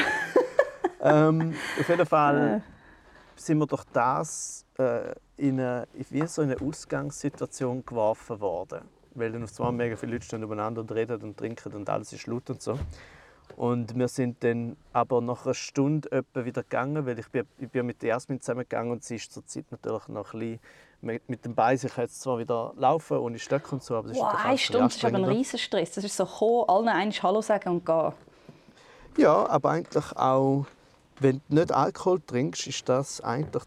ähm, auf jeden Fall sind wir durch das äh, in eine, wie so in eine Ausgangssituation geworfen worden. Weil dann auf einmal mega viele Leute stehen übereinander und reden und trinken und alles ist laut und so. Und wir sind dann aber nach einer Stunde etwa wieder gegangen, weil ich bin, ich bin mit der Jasmin zusammengegangen und sie ist zur Zeit natürlich noch ein bisschen mit, mit dem Bein. Ich kann jetzt zwar wieder laufen ohne Stöcke und so, aber das ist Wow, natürlich eine Stunde, das ist aber ein riesen Stress. Das ist so kommen, allen einmal Hallo sagen und gehen. Ja, aber eigentlich auch, wenn du nicht Alkohol trinkst, ist das eigentlich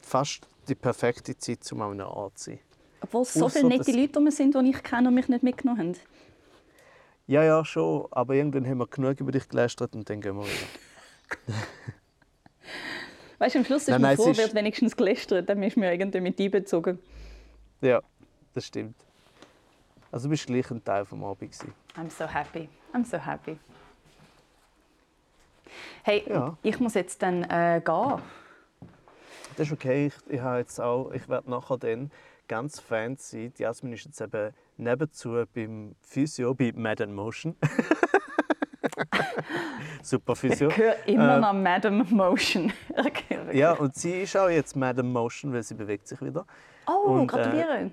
fast die perfekte Zeit, um an einem Ort zu sein. Obwohl es so Ausser, viele nette Leute rum sind, die ich kenne und mich nicht mitgenommen haben. Ja, ja, schon. Aber irgendwann haben wir genug über dich gelästert und dann gehen wir wieder. *laughs* Weißt du, am Schluss ist Nein, nein, es froh, ist- wird wenigstens gelästert, dann ist mir irgendwie mit einbezogen. Ja, das stimmt. Also du bist gleich ein Teil vom Abend. Gewesen. I'm so happy. I'm so happy. Hey, Ja. ich muss jetzt dann äh, gehen. Das ist okay. Ich, ich, habe jetzt auch, ich werde nachher dann ganz fancy. Die Jasmin ist jetzt eben nebenzu beim Physio, bei Mad Motion. *laughs* *laughs* Super Physio. Ich höre immer Äh, noch Madam Motion. *laughs* Ja, und sie ist auch jetzt Mad in Motion, weil sie bewegt sich wieder. Oh, und, äh, gratuliere.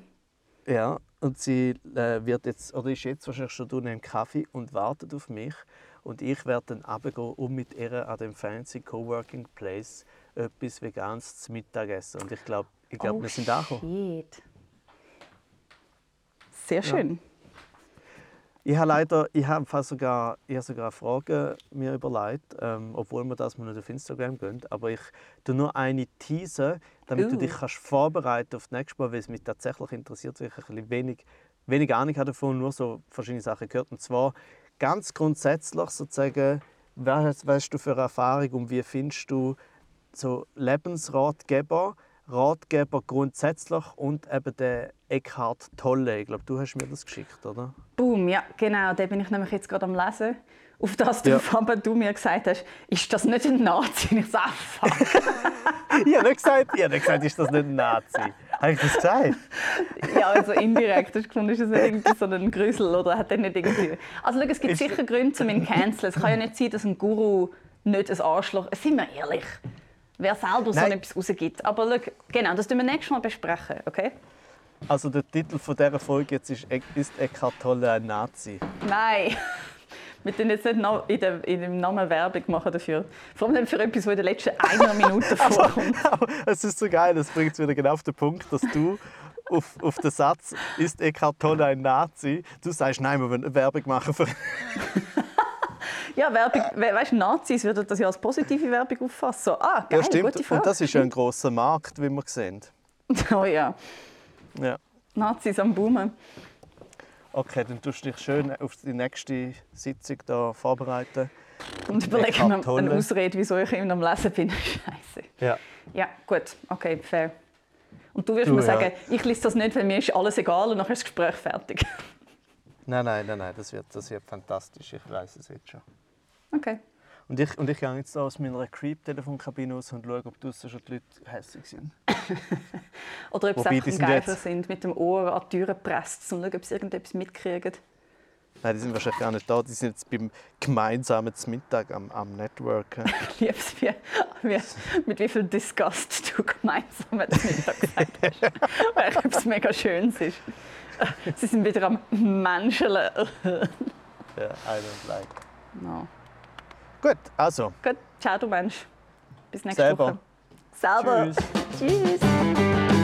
Ja, und sie äh, wird jetzt, oder ist jetzt wahrscheinlich schon unten im Kaffee und wartet auf mich. Und ich werde dann runtergehen, um mit ihr an dem fancy Coworking Place etwas Veganes zu Mittag essen. Und ich glaube, ich glaub, oh, wir sind angekommen. shit. Sehr schön. Ich habe leider, ich habe fast sogar, ich habe sogar Fragen mir überlegt, ähm, obwohl wir das mal nicht auf Instagram gehen. Aber ich tue nur eine teasen, damit du Uh. dich kannst vorbereiten auf das nächste Mal, weil es mich tatsächlich interessiert, weil ich ein bisschen wenig, wenig Ahnung habe davon, nur so verschiedene Sachen gehört. Und zwar ganz grundsätzlich sozusagen, was hast du für eine Erfahrung und wie findest du so Lebensratgeber, Ratgeber grundsätzlich und eben den Eckhart Tolle. Ich glaube, du hast mir das geschickt, oder? Boom, ja, genau. Den bin ich nämlich jetzt gerade am Lesen. Auf das du, Ja. aber du mir gesagt hast, ist das nicht ein Nazi? Ich sage, fuck. *laughs* Ich habe nicht gesagt, ich habe nicht gesagt, ist das nicht ein Nazi? Habe ich das gesagt? ja, also indirekt. Hast du gefunden, ist das nicht irgendwie so ein Grüsel oder hat er nicht irgendwie... Also schau, es gibt Ist- sicher Gründe, um ihn zu canceln. Es kann ja nicht sein, dass ein Guru nicht ein Arschloch... Sind wir ehrlich? Wer selber so Nein. etwas rausgibt. Aber schau, genau, das tun wir nächstes Mal besprechen, okay? Also der Titel von dieser Folge jetzt ist «Ist Eckhart Tolle ein Nazi?» Nein. *laughs* Wir tun jetzt nicht noch in, dem, in dem Namen Werbung machen dafür. Vor allem für etwas, das in den letzten einer Minute *laughs* vorkommt. Es ist so geil, es bringt es wieder genau auf den Punkt, dass du auf, auf den Satz «Ist Eckhart Tolle ein Nazi?» du sagst «Nein, wir wollen Werbung machen für...» *laughs* Ja, Werbung, we- weißt, Nazis würden das ja als positive Werbung auffassen. Ah, geil, Ja, stimmt. gute Frage. Und das ist ja ein grosser Markt, wie wir sehen. *laughs* Oh ja. Ja. Nazis am Boomen. Okay, dann tust du dich schön auf die nächste Sitzung da vorbereiten. Und überlegen mir eine Ausrede, wieso ich immer am Lesen bin. *laughs* Scheiße. Ja. Ja, gut. Okay, fair. Und du wirst Du, mir ja. sagen, ich lese das nicht, weil mir ist alles egal und nachher ist das Gespräch fertig. *laughs* Nein, nein, nein, nein, das wird, das wird fantastisch. Ich weiß es jetzt schon. Okay. Und ich, und ich gehe jetzt aus meiner Creep-Telefonkabine raus und schaue, ob draussen schon die Leute hässlich sind. *laughs* Oder ob sie Wobei, im sind Geifer jetzt- sind, mit dem Ohr an die Tür gepresst, um zu schauen, ob sie irgendetwas mitkriegen. Nein, die sind wahrscheinlich gar nicht da. Die sind jetzt beim gemeinsamen Mittag am, am Networken. *laughs* Ich liebe es, wie, wie, mit wie viel Disgust du gemeinsam am Mittag gesagt hast. *laughs* Weil ich etwas mega Schönes ist. *laughs* Sie sind wieder am Menscheln. ja, I don't like. No. Gut, also, Gut, ciao du Mensch. Bis nächste Selber. Woche. Selber. tschüss. Tschüss.